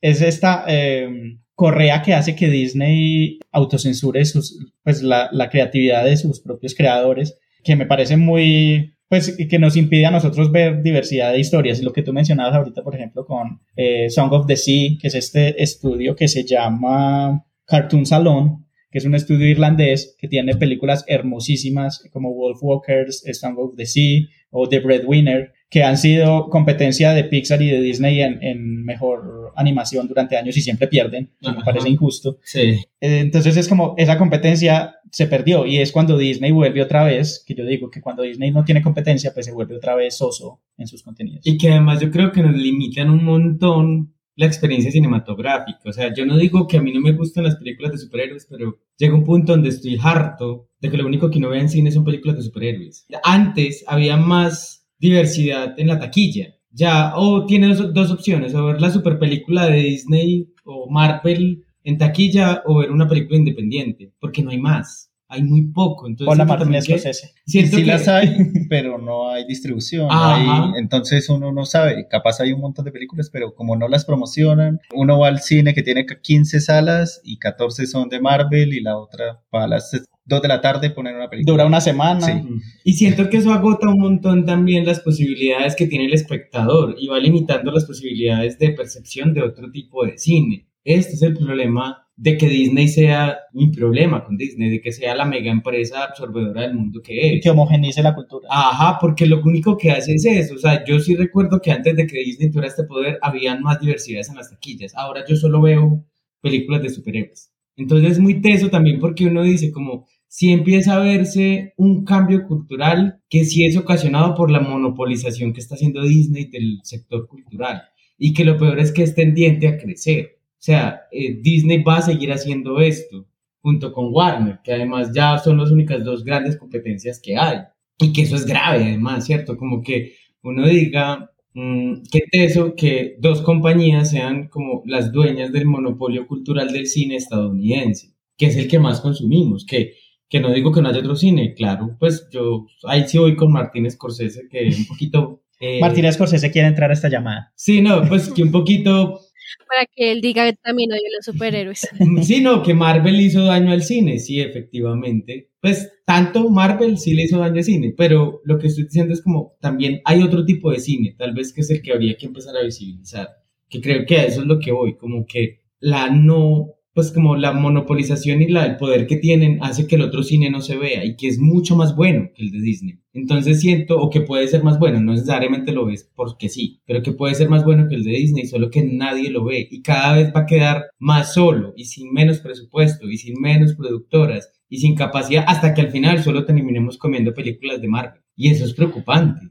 Speaker 2: es esta... Eh, correa que hace que Disney autocensure sus, pues, la, la creatividad de sus propios creadores, que me parece muy, pues que nos impide a nosotros ver diversidad de historias. Lo que tú mencionabas ahorita, por ejemplo, con eh, Song of the Sea, que es este estudio que se llama Cartoon Salon, que es un estudio irlandés que tiene películas hermosísimas como Wolf Walkers, Song of the Sea o The Breadwinner, que han sido competencia de Pixar y de Disney en, en mejor animación durante años y siempre pierden, me parece injusto.
Speaker 3: Sí.
Speaker 2: Eh, entonces es como esa competencia se perdió y es cuando Disney vuelve otra vez, que yo digo que cuando Disney no tiene competencia, pues se vuelve otra vez soso en sus contenidos.
Speaker 3: Y que además yo creo que nos limitan un montón la experiencia cinematográfica. O sea, yo no digo que a mí no me gustan las películas de superhéroes, pero llega un punto donde estoy harto de que lo único que no veo en cine son películas de superhéroes. Antes había más diversidad en la taquilla. Ya, o tiene dos, dos opciones, o ver la super película de Disney o Marvel en taquilla o ver una película independiente, porque no hay más hay muy poco. Entonces,
Speaker 2: Hola, Martín Scorsese.
Speaker 1: Sí, sí las hay, pero no hay distribución. hay, entonces uno no sabe. Capaz hay un montón de películas, pero como no las promocionan, uno va al cine que tiene 15 salas y 14 son de Marvel y la otra va a las 2 de la tarde poner una película.
Speaker 2: Dura una semana.
Speaker 1: Sí.
Speaker 3: Y siento que eso agota un montón también las posibilidades que tiene el espectador y va limitando las posibilidades de percepción de otro tipo de cine. Este es el problema de que Disney sea mi problema con Disney, de que sea la mega empresa absorbedora del mundo que es.
Speaker 2: que homogenice la cultura.
Speaker 3: Ajá, porque lo único que hace es eso. O sea, yo sí recuerdo que antes de que Disney tuviera este poder, habían más diversidades en las taquillas. Ahora yo solo veo películas de superhéroes. Entonces es muy teso también porque uno dice como, si empieza a verse un cambio cultural que sí es ocasionado por la monopolización que está haciendo Disney del sector cultural y que lo peor es que es tendiente a crecer. O sea, eh, Disney va a seguir haciendo esto junto con Warner, que además ya son las únicas dos grandes competencias que hay. Y que eso es grave, además, ¿cierto? Como que uno diga, mm, qué teso que dos compañías sean como las dueñas del monopolio cultural del cine estadounidense, que es el que más consumimos, que, que no digo que no haya otro cine, claro, pues yo ahí sí voy con Martínez Scorsese, que un poquito...
Speaker 2: Eh, Martínez Scorsese quiere entrar a esta llamada.
Speaker 3: Sí, no, pues que un poquito
Speaker 4: para que él diga también odio los superhéroes.
Speaker 3: Sí, no, que Marvel hizo daño al cine, sí, efectivamente. Pues tanto Marvel sí le hizo daño al cine, pero lo que estoy diciendo es como también hay otro tipo de cine, tal vez que es el que habría que empezar a visibilizar, que creo que a eso es lo que voy, como que la no pues como la monopolización y la, el poder que tienen hace que el otro cine no se vea y que es mucho más bueno que el de Disney. Entonces siento, o que puede ser más bueno, no necesariamente lo ves porque sí, pero que puede ser más bueno que el de Disney, solo que nadie lo ve y cada vez va a quedar más solo y sin menos presupuesto y sin menos productoras y sin capacidad hasta que al final solo terminemos comiendo películas de Marvel. Y eso es preocupante.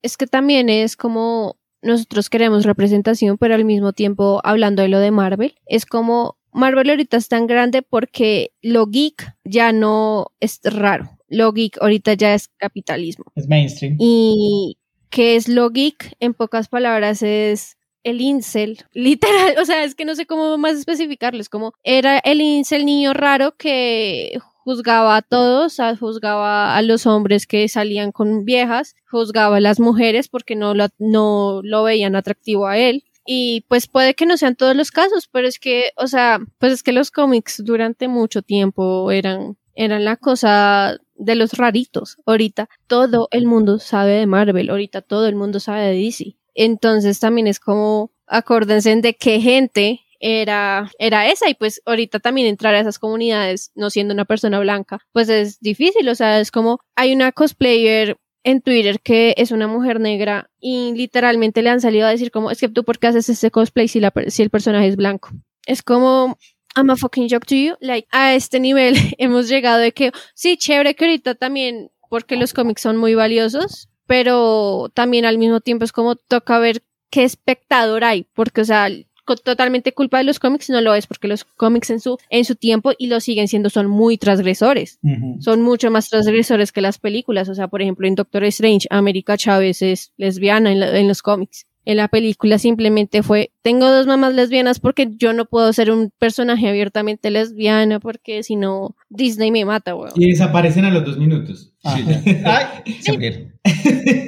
Speaker 4: Es que también es como nosotros queremos representación, pero al mismo tiempo hablando de lo de Marvel, es como Marvel ahorita es tan grande porque lo geek ya no es raro. Lo geek ahorita ya es capitalismo.
Speaker 2: Es mainstream.
Speaker 4: Y ¿qué es lo geek? En pocas palabras es el incel, literal, o sea, es que no sé cómo más especificarlo, es como era el incel niño raro que juzgaba a todos, juzgaba a los hombres que salían con viejas, juzgaba a las mujeres porque no lo, no lo veían atractivo a él, y pues puede que no sean todos los casos, pero es que, o sea, pues es que los cómics durante mucho tiempo eran, eran la cosa de los raritos. Ahorita todo el mundo sabe de Marvel, ahorita todo el mundo sabe de DC. Entonces también es como, acórdense de qué gente era, era esa y pues ahorita también entrar a esas comunidades no siendo una persona blanca pues es difícil, o sea, es como hay una cosplayer en Twitter que es una mujer negra y literalmente le han salido a decir como, es que tú por qué haces ese cosplay si, la, si el personaje es blanco. Es como, I'm a fucking joke to you. Like, a este nivel hemos llegado de que, sí, chévere que ahorita también, porque los cómics son muy valiosos, pero también al mismo tiempo es como toca ver qué espectador hay, porque, o sea, totalmente culpa de los cómics, no lo es, porque los cómics en su, en su tiempo y lo siguen siendo son muy transgresores. Son mucho más transgresores que las películas. O sea, por ejemplo, en Doctor Strange, América Chávez es lesbiana en, los cómics. En la película simplemente fue, tengo dos mamás lesbianas porque yo no puedo ser un personaje abiertamente lesbiana porque si no, Disney me mata, weón.
Speaker 3: Y desaparecen a los dos minutos.
Speaker 2: Ay,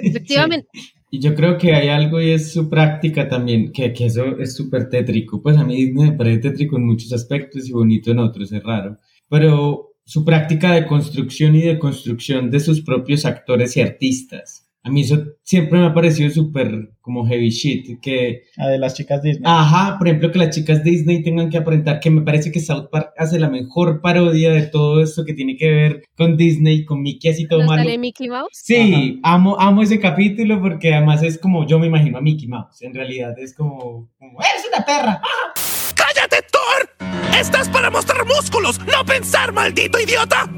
Speaker 4: Efectivamente.
Speaker 3: Y yo creo que hay algo y es su práctica también, que, que eso es súper tétrico. Pues a mí me parece tétrico en muchos aspectos y bonito en otros, es raro. Pero su práctica de construcción y de construcción de sus propios actores y artistas. A mí eso siempre me ha parecido súper como heavy shit, que...
Speaker 2: Ah, de las chicas Disney.
Speaker 3: Ajá, por ejemplo, que las chicas Disney tengan que aparentar, que me parece que South Park hace la mejor parodia de todo esto que tiene que ver con Disney, con Mickey así todo malo.
Speaker 4: sale Mickey Mouse?
Speaker 3: Sí, amo, amo ese capítulo porque además es como yo me imagino a Mickey Mouse, en realidad es como, como ¡eres una perra!
Speaker 6: ¡Cállate, Thor! ¡Estás para mostrar músculos, no pensar, maldito idiota!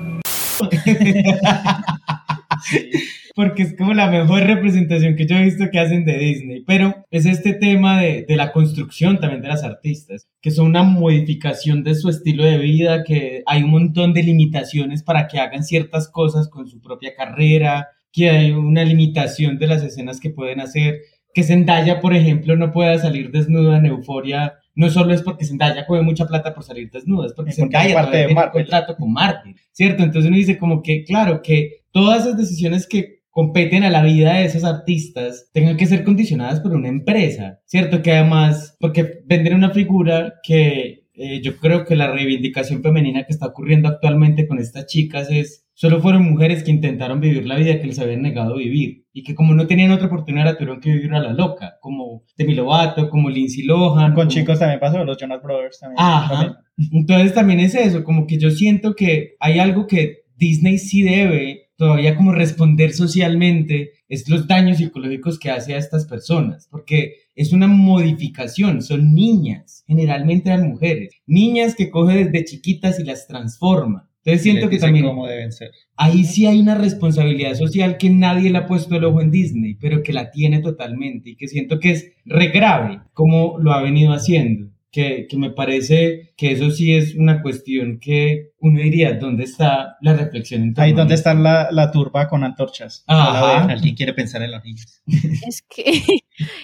Speaker 3: porque es como la mejor representación que yo he visto que hacen de Disney. Pero es este tema de, de, la construcción también de las artistas, que son una modificación de su estilo de vida, que hay un montón de limitaciones para que hagan ciertas cosas con su propia carrera, que hay una limitación de las escenas que pueden hacer. Que Zendaya, por ejemplo, no pueda salir desnuda en Euforia no solo es porque Zendaya coge mucha plata por salir desnuda, es porque, Zendaya parte tiene un contrato con Marvel, ¿cierto? Entonces uno dice como que, claro, que todas esas decisiones que competen a la vida de esos artistas tengan que ser condicionadas por una empresa, ¿cierto? Que además, porque vender una figura que eh, yo creo que la reivindicación femenina que está ocurriendo actualmente con estas chicas es, solo fueron mujeres que intentaron vivir la vida que les habían negado vivir y que como no tenían otra oportunidad la tuvieron que vivir a la loca, como Demi Lovato, como Lindsay Lohan.
Speaker 2: Con chicos también pasó, los Jonas Brothers también.
Speaker 3: Ajá. Entonces también es eso, como que yo siento que hay algo que Disney sí debe todavía como responder socialmente es los daños psicológicos que hace a estas personas, porque es una modificación, son niñas, generalmente eran mujeres, niñas que coge desde chiquitas y las transforma. Entonces siento que también
Speaker 1: cómo deben ser.
Speaker 3: ahí sí hay una responsabilidad social que nadie le ha puesto el ojo en Disney, pero que la tiene totalmente y que siento que es re grave como lo ha venido haciendo. Que, que, me parece que eso sí es una cuestión que uno diría, ¿dónde está la reflexión?
Speaker 2: En Ahí donde está la, la, turba con antorchas.
Speaker 1: Alguien quiere pensar en los niños.
Speaker 4: Es que,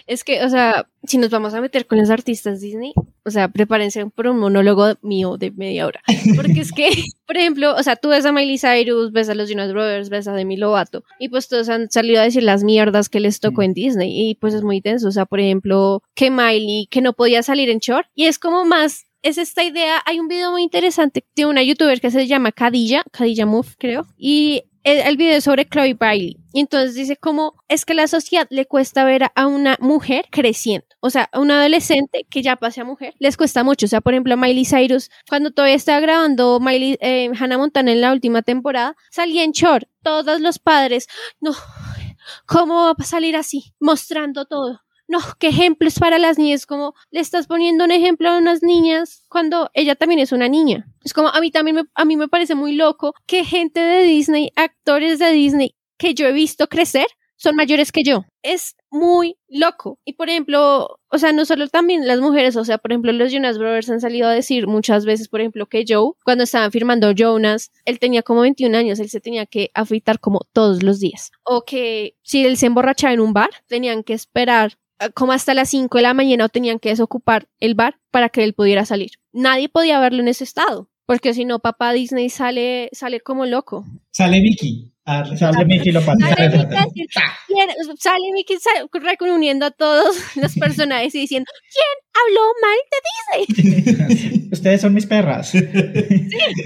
Speaker 4: es que, o sea, si nos vamos a meter con los artistas Disney, o sea, prepárense por un monólogo mío de media hora. Porque es que, por ejemplo, o sea, tú ves a Miley Cyrus, ves a los Jonas Brothers, ves a Demi Lovato, y pues todos han salido a decir las mierdas que les tocó en Disney, y pues es muy tenso. O sea, por ejemplo, que Miley, que no podía salir en short, y es como más es esta idea. Hay un video muy interesante de una youtuber que se llama Khadija, Khadija Move, creo, y el, video sobre Chloe Bailey. Y entonces dice cómo es que la sociedad le cuesta ver a una mujer creciendo. O sea, a un adolescente que ya pase a mujer, les cuesta mucho. O sea, por ejemplo, Miley Cyrus, cuando todavía estaba grabando Miley, eh, Hannah Montana en la última temporada, salía en short. Todos los padres, no, ¿cómo va a salir así? Mostrando todo no, qué ejemplos para las niñas, como le estás poniendo un ejemplo a unas niñas cuando ella también es una niña. Es como a mí también me, a mí me parece muy loco que gente de Disney, actores de Disney que yo he visto crecer, son mayores que yo. Es muy loco. Y por ejemplo, o sea, no solo también las mujeres, o sea, por ejemplo, los Jonas Brothers han salido a decir muchas veces, por ejemplo, que Joe, cuando estaban firmando Jonas, él tenía como 21 años, él se tenía que afeitar como todos los días. O que si él se emborrachaba en un bar, tenían que esperar como hasta las 5 de la mañana tenían que desocupar el bar para que él pudiera salir. Nadie podía verlo en ese estado, porque si no, papá Disney sale, sale como loco.
Speaker 3: Sale Mickey.
Speaker 2: sale Mickey lo Sale
Speaker 4: Mickey, sale reuniendo a todos los personajes y diciendo, ¿quién habló mal de
Speaker 2: Disney? Ustedes son mis perras. sí,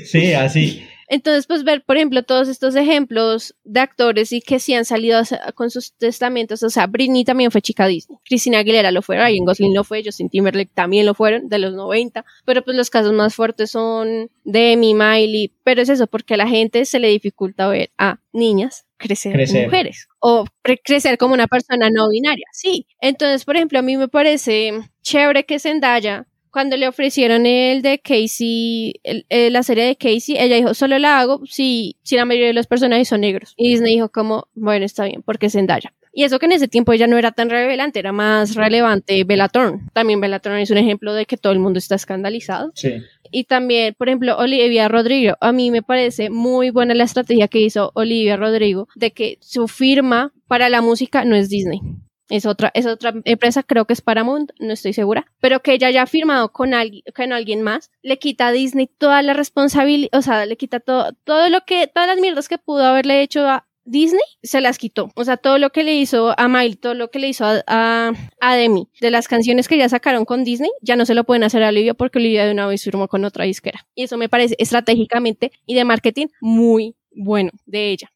Speaker 2: sí así.
Speaker 4: Entonces, pues ver, por ejemplo, todos estos ejemplos de actores y que sí han salido con sus testamentos, o sea, Britney también fue chica Disney, Cristina Aguilera lo fue, Ryan Gosling lo fue, Justin Timberlake también lo fueron, de los 90, pero pues los casos más fuertes son Demi, Miley, pero es eso, porque a la gente se le dificulta ver a niñas crecer, como mujeres o crecer como una persona no binaria, sí. Entonces, por ejemplo, a mí me parece chévere que Zendaya cuando le ofrecieron el de Casey, el, la serie de Casey, ella dijo, solo la hago si, si la mayoría de los personajes son negros. Y Disney dijo como, bueno, está bien, porque es Zendaya. Y eso que en ese tiempo ella no era tan relevante, era más relevante Bellatorn. También Bellatorn es un ejemplo de que todo el mundo está escandalizado.
Speaker 2: Sí.
Speaker 4: Y también, por ejemplo, Olivia Rodrigo. A mí me parece muy buena la estrategia que hizo Olivia Rodrigo de que su firma para la música no es Disney es otra, es otra empresa, creo que es Paramount, no estoy segura, pero que ella ya ha firmado con alguien, con alguien más, le quita a Disney toda la responsabilidad, o sea, le quita todo, todo lo que, todas las mierdas que pudo haberle hecho a Disney, se las quitó. O sea, todo lo que le hizo a Miley, todo lo que le hizo a, a, Demi, de las canciones que ya sacaron con Disney, ya no se lo pueden hacer a Olivia porque Olivia de una vez firmó con otra disquera. Y eso me parece estratégicamente y de marketing muy bueno de ella.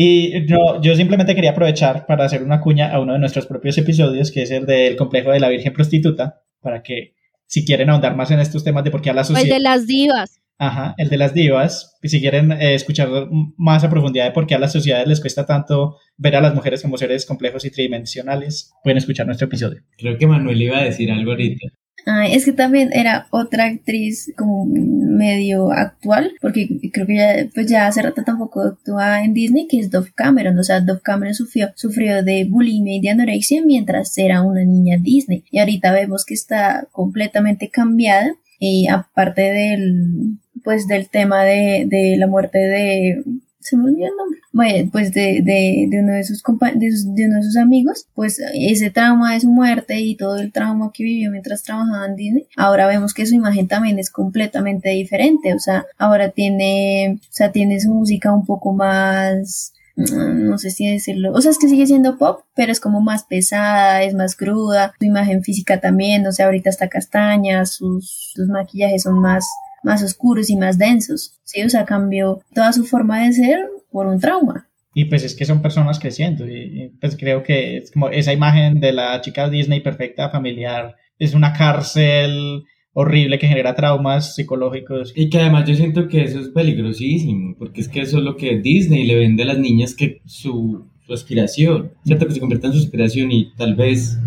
Speaker 2: Y yo, yo simplemente quería aprovechar para hacer una cuña a uno de nuestros propios episodios, que es el del complejo de la Virgen Prostituta, para que si quieren ahondar más en estos temas de por qué a la sociedad...
Speaker 4: El de las divas.
Speaker 2: Ajá, el de las divas. Y si quieren eh, escuchar más a profundidad de por qué a las sociedades les cuesta tanto ver a las mujeres como seres complejos y tridimensionales, pueden escuchar nuestro episodio.
Speaker 3: Creo que Manuel iba a decir algo ahorita
Speaker 5: es que también era otra actriz como medio actual, porque creo que ya, pues ya hace rato tampoco actúa en Disney, que es Dove Cameron. O sea, Dove Cameron sufrió, sufrió de bulimia y de anorexia mientras era una niña Disney. Y ahorita vemos que está completamente cambiada. Y aparte del, pues del tema de, de la muerte de se me olvidó el nombre. Bueno, pues de, de, de uno de sus de, de, uno de sus amigos, pues ese trauma de su muerte y todo el trauma que vivió mientras trabajaba en Disney, ahora vemos que su imagen también es completamente diferente, o sea, ahora tiene, o sea, tiene su música un poco más mm, no sé si decirlo, o sea, es que sigue siendo pop, pero es como más pesada, es más cruda, su imagen física también, o sea, ahorita está castaña, sus, sus maquillajes son más más oscuros y más densos. Sí, o sea, cambió toda su forma de ser por un trauma.
Speaker 2: Y pues es que son personas creciendo y pues creo que es como esa imagen de la chica Disney perfecta, familiar, es una cárcel horrible que genera traumas psicológicos.
Speaker 3: Y que además yo siento que eso es peligrosísimo, porque es que eso es lo que Disney le vende a las niñas que su, su aspiración, ¿cierto? Que se convierta en su aspiración y tal vez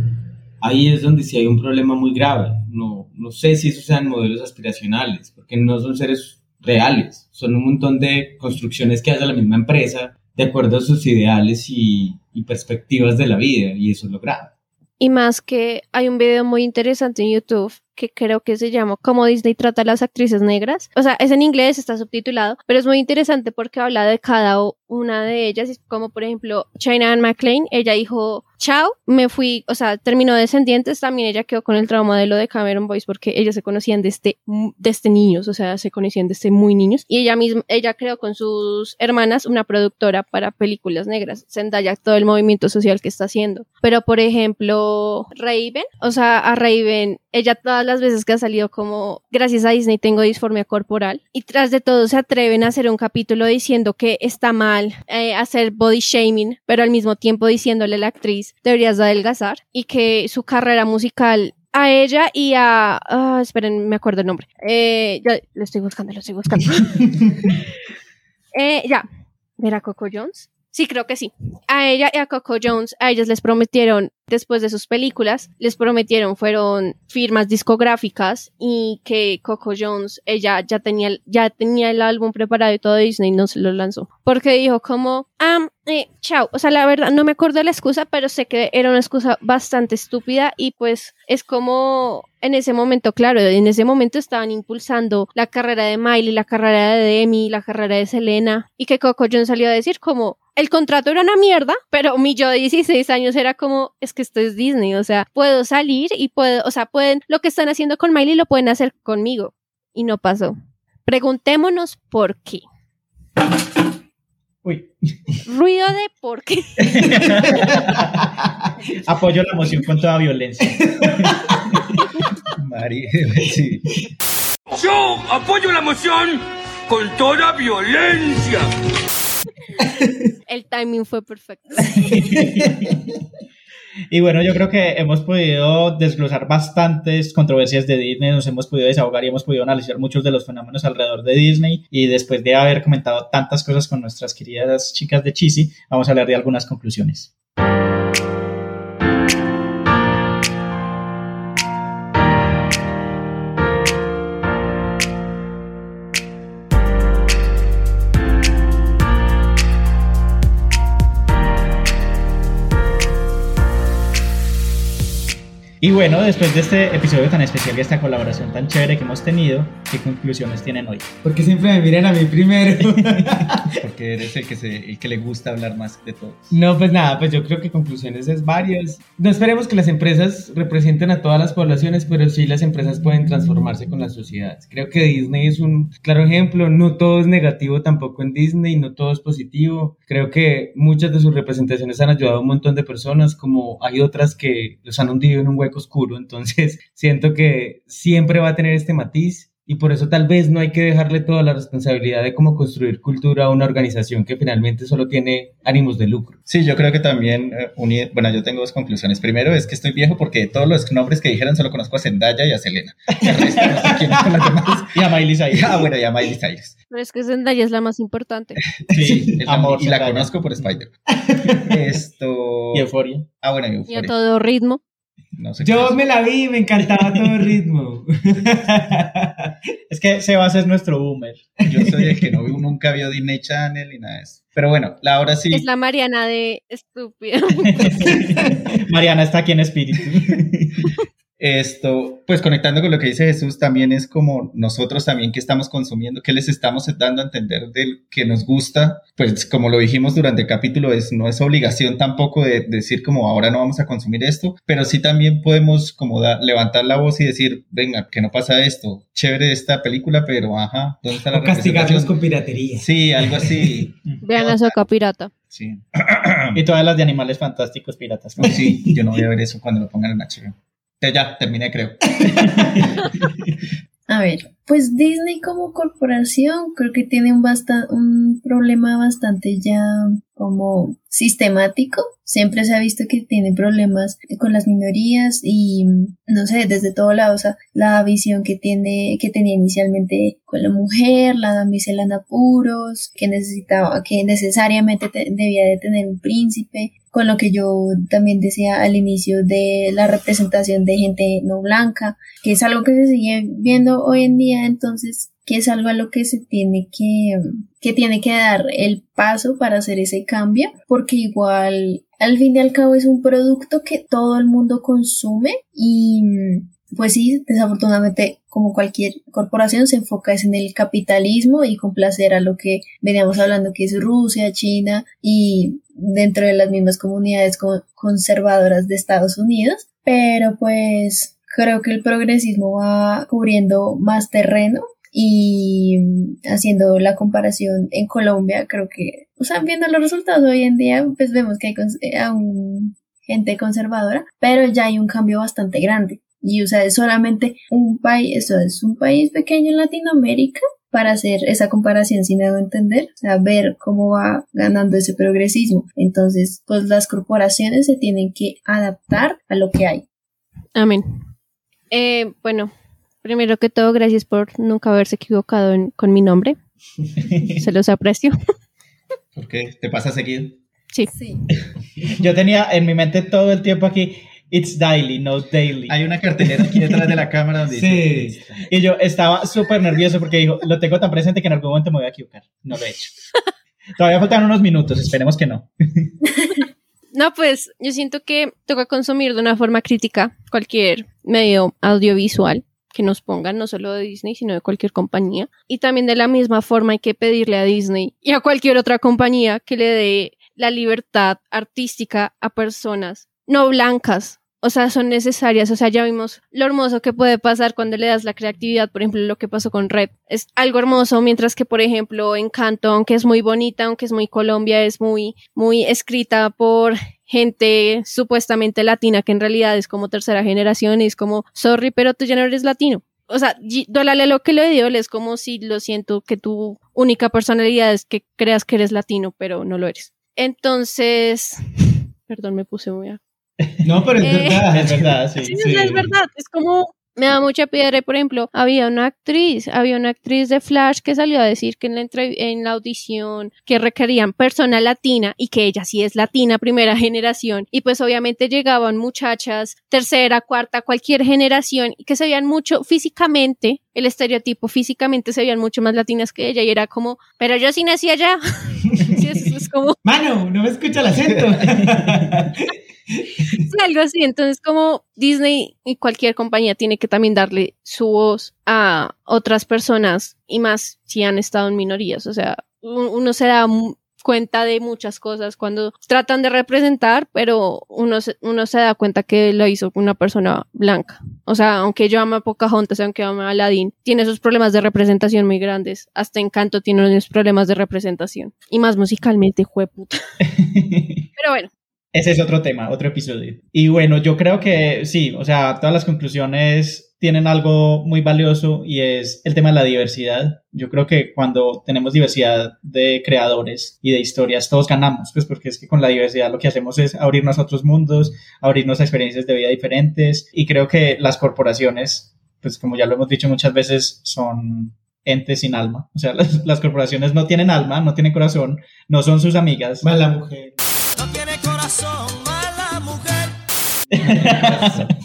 Speaker 3: ahí es donde sí hay un problema muy grave. No, no sé si esos sean modelos aspiracionales, porque no son seres reales, son un montón de construcciones que hace la misma empresa de acuerdo a sus ideales y, y perspectivas de la vida, y eso es lo grave.
Speaker 4: Y más que hay un video muy interesante en YouTube que creo que se llama Cómo Disney trata a las actrices negras. O sea, es en inglés, está subtitulado, pero es muy interesante porque habla de cada una de ellas, como por ejemplo China Ann McClain, ella dijo, chao, me fui, o sea, terminó Descendientes, también ella quedó con el trauma de lo de Cameron Boyce porque ellas se conocían desde, desde niños, o sea, se conocían desde muy niños, y ella misma, ella creó con sus hermanas una productora para películas negras, Zendaya, todo el movimiento social que está haciendo. Pero, por ejemplo, Raven, o sea, a Raven, ella todas las veces que ha salido como, gracias a Disney tengo disformia corporal, y tras de todo se atreven a hacer un capítulo diciendo que está mal eh, hacer body shaming, pero al mismo tiempo diciéndole a la actriz, deberías de adelgazar, y que su carrera musical a ella y a... Ah, esperen, me acuerdo el nombre. Eh, ya, lo estoy buscando, lo estoy buscando. eh, ya, ¿era Coco Jones? Sí, creo que sí. A ella y a Coco Jones, a ellas les prometieron después de sus películas, les prometieron, fueron firmas discográficas y que Coco Jones, ella ya tenía, ya tenía el álbum preparado y todo Disney no se lo lanzó. Porque dijo como, eh, chao. O sea, la verdad, no me acuerdo la excusa, pero sé que era una excusa bastante estúpida y pues es como en ese momento, claro, en ese momento estaban impulsando la carrera de Miley, la carrera de Demi, la carrera de Selena y que Coco Jones salió a decir como, el contrato era una mierda, pero mi yo de 16 años era como, es que esto es Disney, o sea, puedo salir y puedo, o sea, pueden, lo que están haciendo con Miley lo pueden hacer conmigo. Y no pasó. Preguntémonos por qué.
Speaker 2: Uy.
Speaker 4: Ruido de por qué.
Speaker 2: Apoyo la moción con toda violencia.
Speaker 1: María, sí.
Speaker 6: Yo apoyo la moción con toda violencia.
Speaker 4: El timing fue perfecto.
Speaker 2: Y bueno, yo creo que hemos podido desglosar bastantes controversias de Disney, nos hemos podido desahogar y hemos podido analizar muchos de los fenómenos alrededor de Disney. Y después de haber comentado tantas cosas con nuestras queridas chicas de Cheesy, vamos a hablar de algunas conclusiones. Y bueno, después de este episodio tan especial y esta colaboración tan chévere que hemos tenido, ¿qué conclusiones tienen hoy?
Speaker 3: Porque siempre me miran a mí primero.
Speaker 1: Porque eres el que, se, el que le gusta hablar más de todos.
Speaker 3: No, pues nada, pues yo creo que conclusiones es varias. No esperemos que las empresas representen a todas las poblaciones, pero sí las empresas pueden transformarse con las sociedades. Creo que Disney es un claro ejemplo. No todo es negativo tampoco en Disney, no todo es positivo. Creo que muchas de sus representaciones han ayudado a un montón de personas, como hay otras que los han hundido en un hueco oscuro, entonces siento que siempre va a tener este matiz y por eso tal vez no hay que dejarle toda la responsabilidad de cómo construir cultura a una organización que finalmente solo tiene ánimos de lucro.
Speaker 1: Sí, yo creo que también, eh, bueno, yo tengo dos conclusiones. Primero es que estoy viejo porque todos los nombres que dijeron solo conozco a Zendaya y a Selena.
Speaker 2: y a Miley Cyrus.
Speaker 1: Ah, bueno, y a Miley Cyrus.
Speaker 4: Pero es que Zendaya es la más importante.
Speaker 2: Sí,
Speaker 1: amor, y la conozco por Spider. Esto...
Speaker 2: Y Euforia.
Speaker 1: Ah, bueno, y Euforia.
Speaker 4: Y a todo ritmo.
Speaker 3: Yo me la vi, me encantaba todo el ritmo.
Speaker 2: es que Sebas es nuestro boomer.
Speaker 1: Yo soy el que no nunca vio Disney Channel y nada de eso. Pero bueno, la hora sí.
Speaker 4: Es la Mariana de estúpido.
Speaker 2: Mariana está aquí en espíritu.
Speaker 1: Esto, pues conectando con lo que dice Jesús, también es como nosotros también que estamos consumiendo, que les estamos dando a entender del que nos gusta, pues como lo dijimos durante el capítulo, es, no es obligación tampoco de, decir como ahora no vamos a consumir esto, pero sí también podemos como levantar la voz y decir, venga, que no pasa esto, chévere esta película, pero ajá, ¿dónde está la
Speaker 3: o castigarlos con piratería.
Speaker 1: Sí, algo así.
Speaker 4: Vean a Soca Pirata.
Speaker 1: Sí.
Speaker 2: y todas las de animales fantásticos piratas.
Speaker 1: Sí, yo no voy a ver eso cuando lo pongan en HBO. Ya, terminé, creo.
Speaker 5: A ver, pues Disney como corporación creo que tiene un, un problema bastante ya como sistemático. Siempre se ha visto que tiene problemas con las minorías y no sé, desde todo lado, o sea, la visión que tiene, que tenía inicialmente con la mujer, la damisela en apuros, que necesitaba, que necesariamente debía de tener un príncipe, con lo que yo también decía al inicio de la representación de gente no blanca, que es algo que se sigue viendo hoy en día, entonces que es algo a lo que se tiene que, que tiene que dar el paso para hacer ese cambio, porque igual al fin y al cabo es un producto que todo el mundo consume y pues sí, desafortunadamente, como cualquier corporación, se enfoca en el capitalismo y complacer a lo que veníamos hablando, que es Rusia, China y dentro de las mismas comunidades conservadoras de Estados Unidos. Pero pues creo que el progresismo va cubriendo más terreno y haciendo la comparación en Colombia, creo que, o sea, viendo los resultados hoy en día, pues vemos que hay eh, aún gente conservadora, pero ya hay un cambio bastante grande. Y, o sea, es solamente un país, eso es un país pequeño en Latinoamérica para hacer esa comparación sin debo entender, o sea, ver cómo va ganando ese progresismo. Entonces, pues las corporaciones se tienen que adaptar a lo que hay.
Speaker 4: Amén. Eh, bueno, primero que todo, gracias por nunca haberse equivocado con mi nombre. se los aprecio.
Speaker 1: ¿Por qué? ¿Te pasa seguido?
Speaker 4: Sí. sí.
Speaker 2: Yo tenía en mi mente todo el tiempo aquí, It's daily, no daily.
Speaker 1: Hay una cartelera aquí detrás de la cámara donde
Speaker 2: sí. Y yo estaba súper nervioso porque dijo, lo tengo tan presente que en algún momento me voy a equivocar. No lo he hecho. Todavía faltan unos minutos, esperemos que no.
Speaker 4: no, pues yo siento que toca consumir de una forma crítica cualquier medio audiovisual que nos pongan, no solo de Disney, sino de cualquier compañía. Y también de la misma forma hay que pedirle a Disney y a cualquier otra compañía que le dé la libertad artística a personas no blancas, o sea, son necesarias. O sea, ya vimos lo hermoso que puede pasar cuando le das la creatividad, por ejemplo, lo que pasó con Red. Es algo hermoso, mientras que, por ejemplo, Encanto, aunque es muy bonita, aunque es muy Colombia, es muy, muy escrita por gente supuestamente latina, que en realidad es como tercera generación y es como, sorry, pero tú ya no eres latino. O sea, dólale lo que le dio, es como si lo siento que tu única personalidad es que creas que eres latino, pero no lo eres. Entonces, perdón, me puse muy a
Speaker 3: no, pero es eh, verdad, es verdad, sí.
Speaker 4: sí, es verdad, es como me da mucha piedra. Por ejemplo, había una actriz, había una actriz de Flash que salió a decir que en la, en la audición que requerían persona latina y que ella sí es latina, primera generación. Y pues obviamente llegaban muchachas, tercera, cuarta, cualquier generación que se veían mucho físicamente, el estereotipo físicamente se veían mucho más latinas que ella y era como, pero yo sí nací allá.
Speaker 3: es como... Mano, no me escucha el acento.
Speaker 4: Algo así. Entonces, como Disney y cualquier compañía tiene que también darle su voz a otras personas y más si han estado en minorías. O sea, uno se da cuenta de muchas cosas cuando tratan de representar, pero uno se, uno se da cuenta que lo hizo una persona blanca. O sea, aunque yo amo a Pocahontas, aunque amo a Aladdin, tiene esos problemas de representación muy grandes. Hasta Encanto tiene unos problemas de representación. Y más musicalmente, jueputa. pero bueno,
Speaker 2: ese es otro tema, otro episodio. Y bueno, yo creo que sí, o sea, todas las conclusiones tienen algo muy valioso y es el tema de la diversidad. Yo creo que cuando tenemos diversidad de creadores y de historias, todos ganamos, pues porque es que con la diversidad lo que hacemos es abrirnos a otros mundos, abrirnos a experiencias de vida diferentes y creo que las corporaciones, pues como ya lo hemos dicho muchas veces, son entes sin alma. O sea, las, corporaciones no tienen alma, no tienen corazón, no son sus amigas.
Speaker 3: Mala mujer.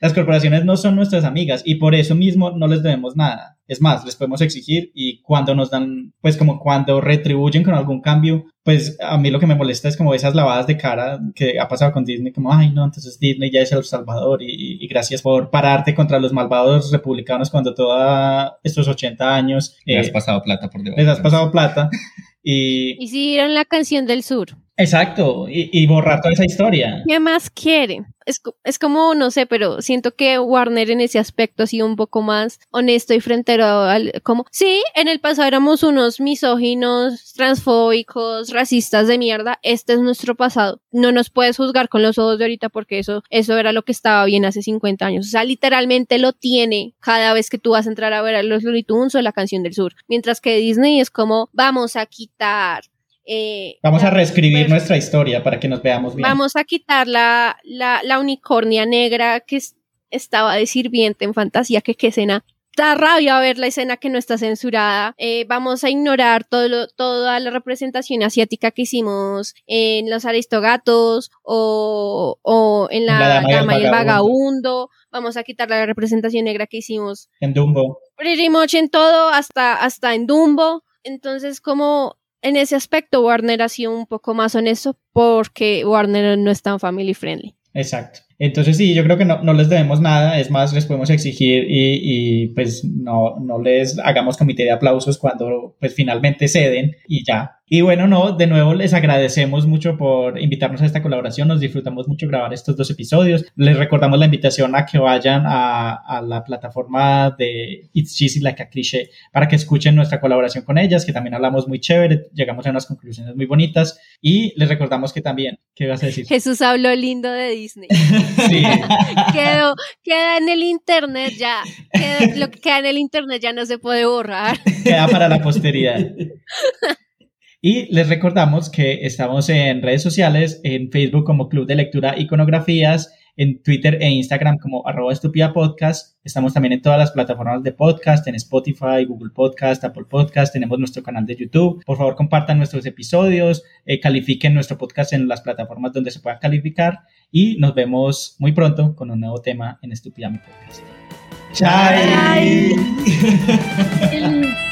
Speaker 2: Las corporaciones no son nuestras amigas y por eso mismo no les debemos nada. Es más, les podemos exigir y cuando nos dan, pues como cuando retribuyen con algún cambio, pues a mí lo que me molesta es como esas lavadas de cara que ha pasado con Disney, como, ay no, entonces Disney ya es el salvador y, gracias por pararte contra los malvados republicanos cuando todos estos 80 años...
Speaker 1: Les has eh, pasado plata por debajo.
Speaker 2: Les has pasado plata. Y,
Speaker 4: y siguieron la canción del sur.
Speaker 2: Exacto, y, borrar toda esa historia.
Speaker 4: ¿Qué más quiere? Es, es, como, no sé, pero siento que Warner en ese aspecto ha sido un poco más honesto y frentero al, como, sí, en el pasado éramos unos misóginos, transfóbicos, racistas de mierda, este es nuestro pasado. No nos puedes juzgar con los ojos de ahorita porque eso, eso era lo que estaba bien hace 50 años. O sea, literalmente lo tiene cada vez que tú vas a entrar a ver a los Looney Tunes o la canción del sur. Mientras que Disney es como, vamos a quitar
Speaker 2: eh, vamos a reescribir nuestra historia para que nos veamos bien.
Speaker 4: Vamos a quitar la, la, unicornia negra que estaba de sirviente en fantasía, que qué escena da rabia ver la escena que no está censurada. Eh, vamos a ignorar todo toda la representación asiática que hicimos en los Aristogatos o, o en la, Dama y el Vagabundo. Vamos a quitar la representación negra que hicimos
Speaker 2: en Dumbo.
Speaker 4: Pretty much en todo, hasta, hasta en Dumbo. Entonces, como en ese aspecto Warner ha sido un poco más honesto porque Warner no es tan family friendly.
Speaker 2: Exacto. Entonces sí, yo creo que no, no les debemos nada, es más, les podemos exigir y, y, pues no, no les hagamos comité de aplausos cuando pues finalmente ceden y ya. Y bueno, no, de nuevo les agradecemos mucho por invitarnos a esta colaboración, nos disfrutamos mucho grabar estos dos episodios. Les recordamos la invitación a que vayan a, a la plataforma de It's Cheesy Like a Cliché para que escuchen nuestra colaboración con ellas, que también hablamos muy chévere, llegamos a unas conclusiones muy bonitas y les recordamos que también, ¿qué vas a decir?
Speaker 4: Jesús habló lindo de Disney. sí. quedó, queda en el internet ya, lo que queda en el internet ya no se puede borrar.
Speaker 2: Queda para la posteridad. Y les recordamos que estamos en redes sociales, en Facebook como Club de Lectura Iconografías, en Twitter e Instagram como arroba estúpida podcast. Estamos también en todas las plataformas de podcast, en Spotify, Google Podcast, Apple Podcast. Tenemos nuestro canal de YouTube. Por favor, compartan nuestros episodios, eh, califiquen nuestro podcast en las plataformas donde se pueda calificar y nos vemos muy pronto con un nuevo tema en Estúpida Mi Podcast.
Speaker 3: Chao.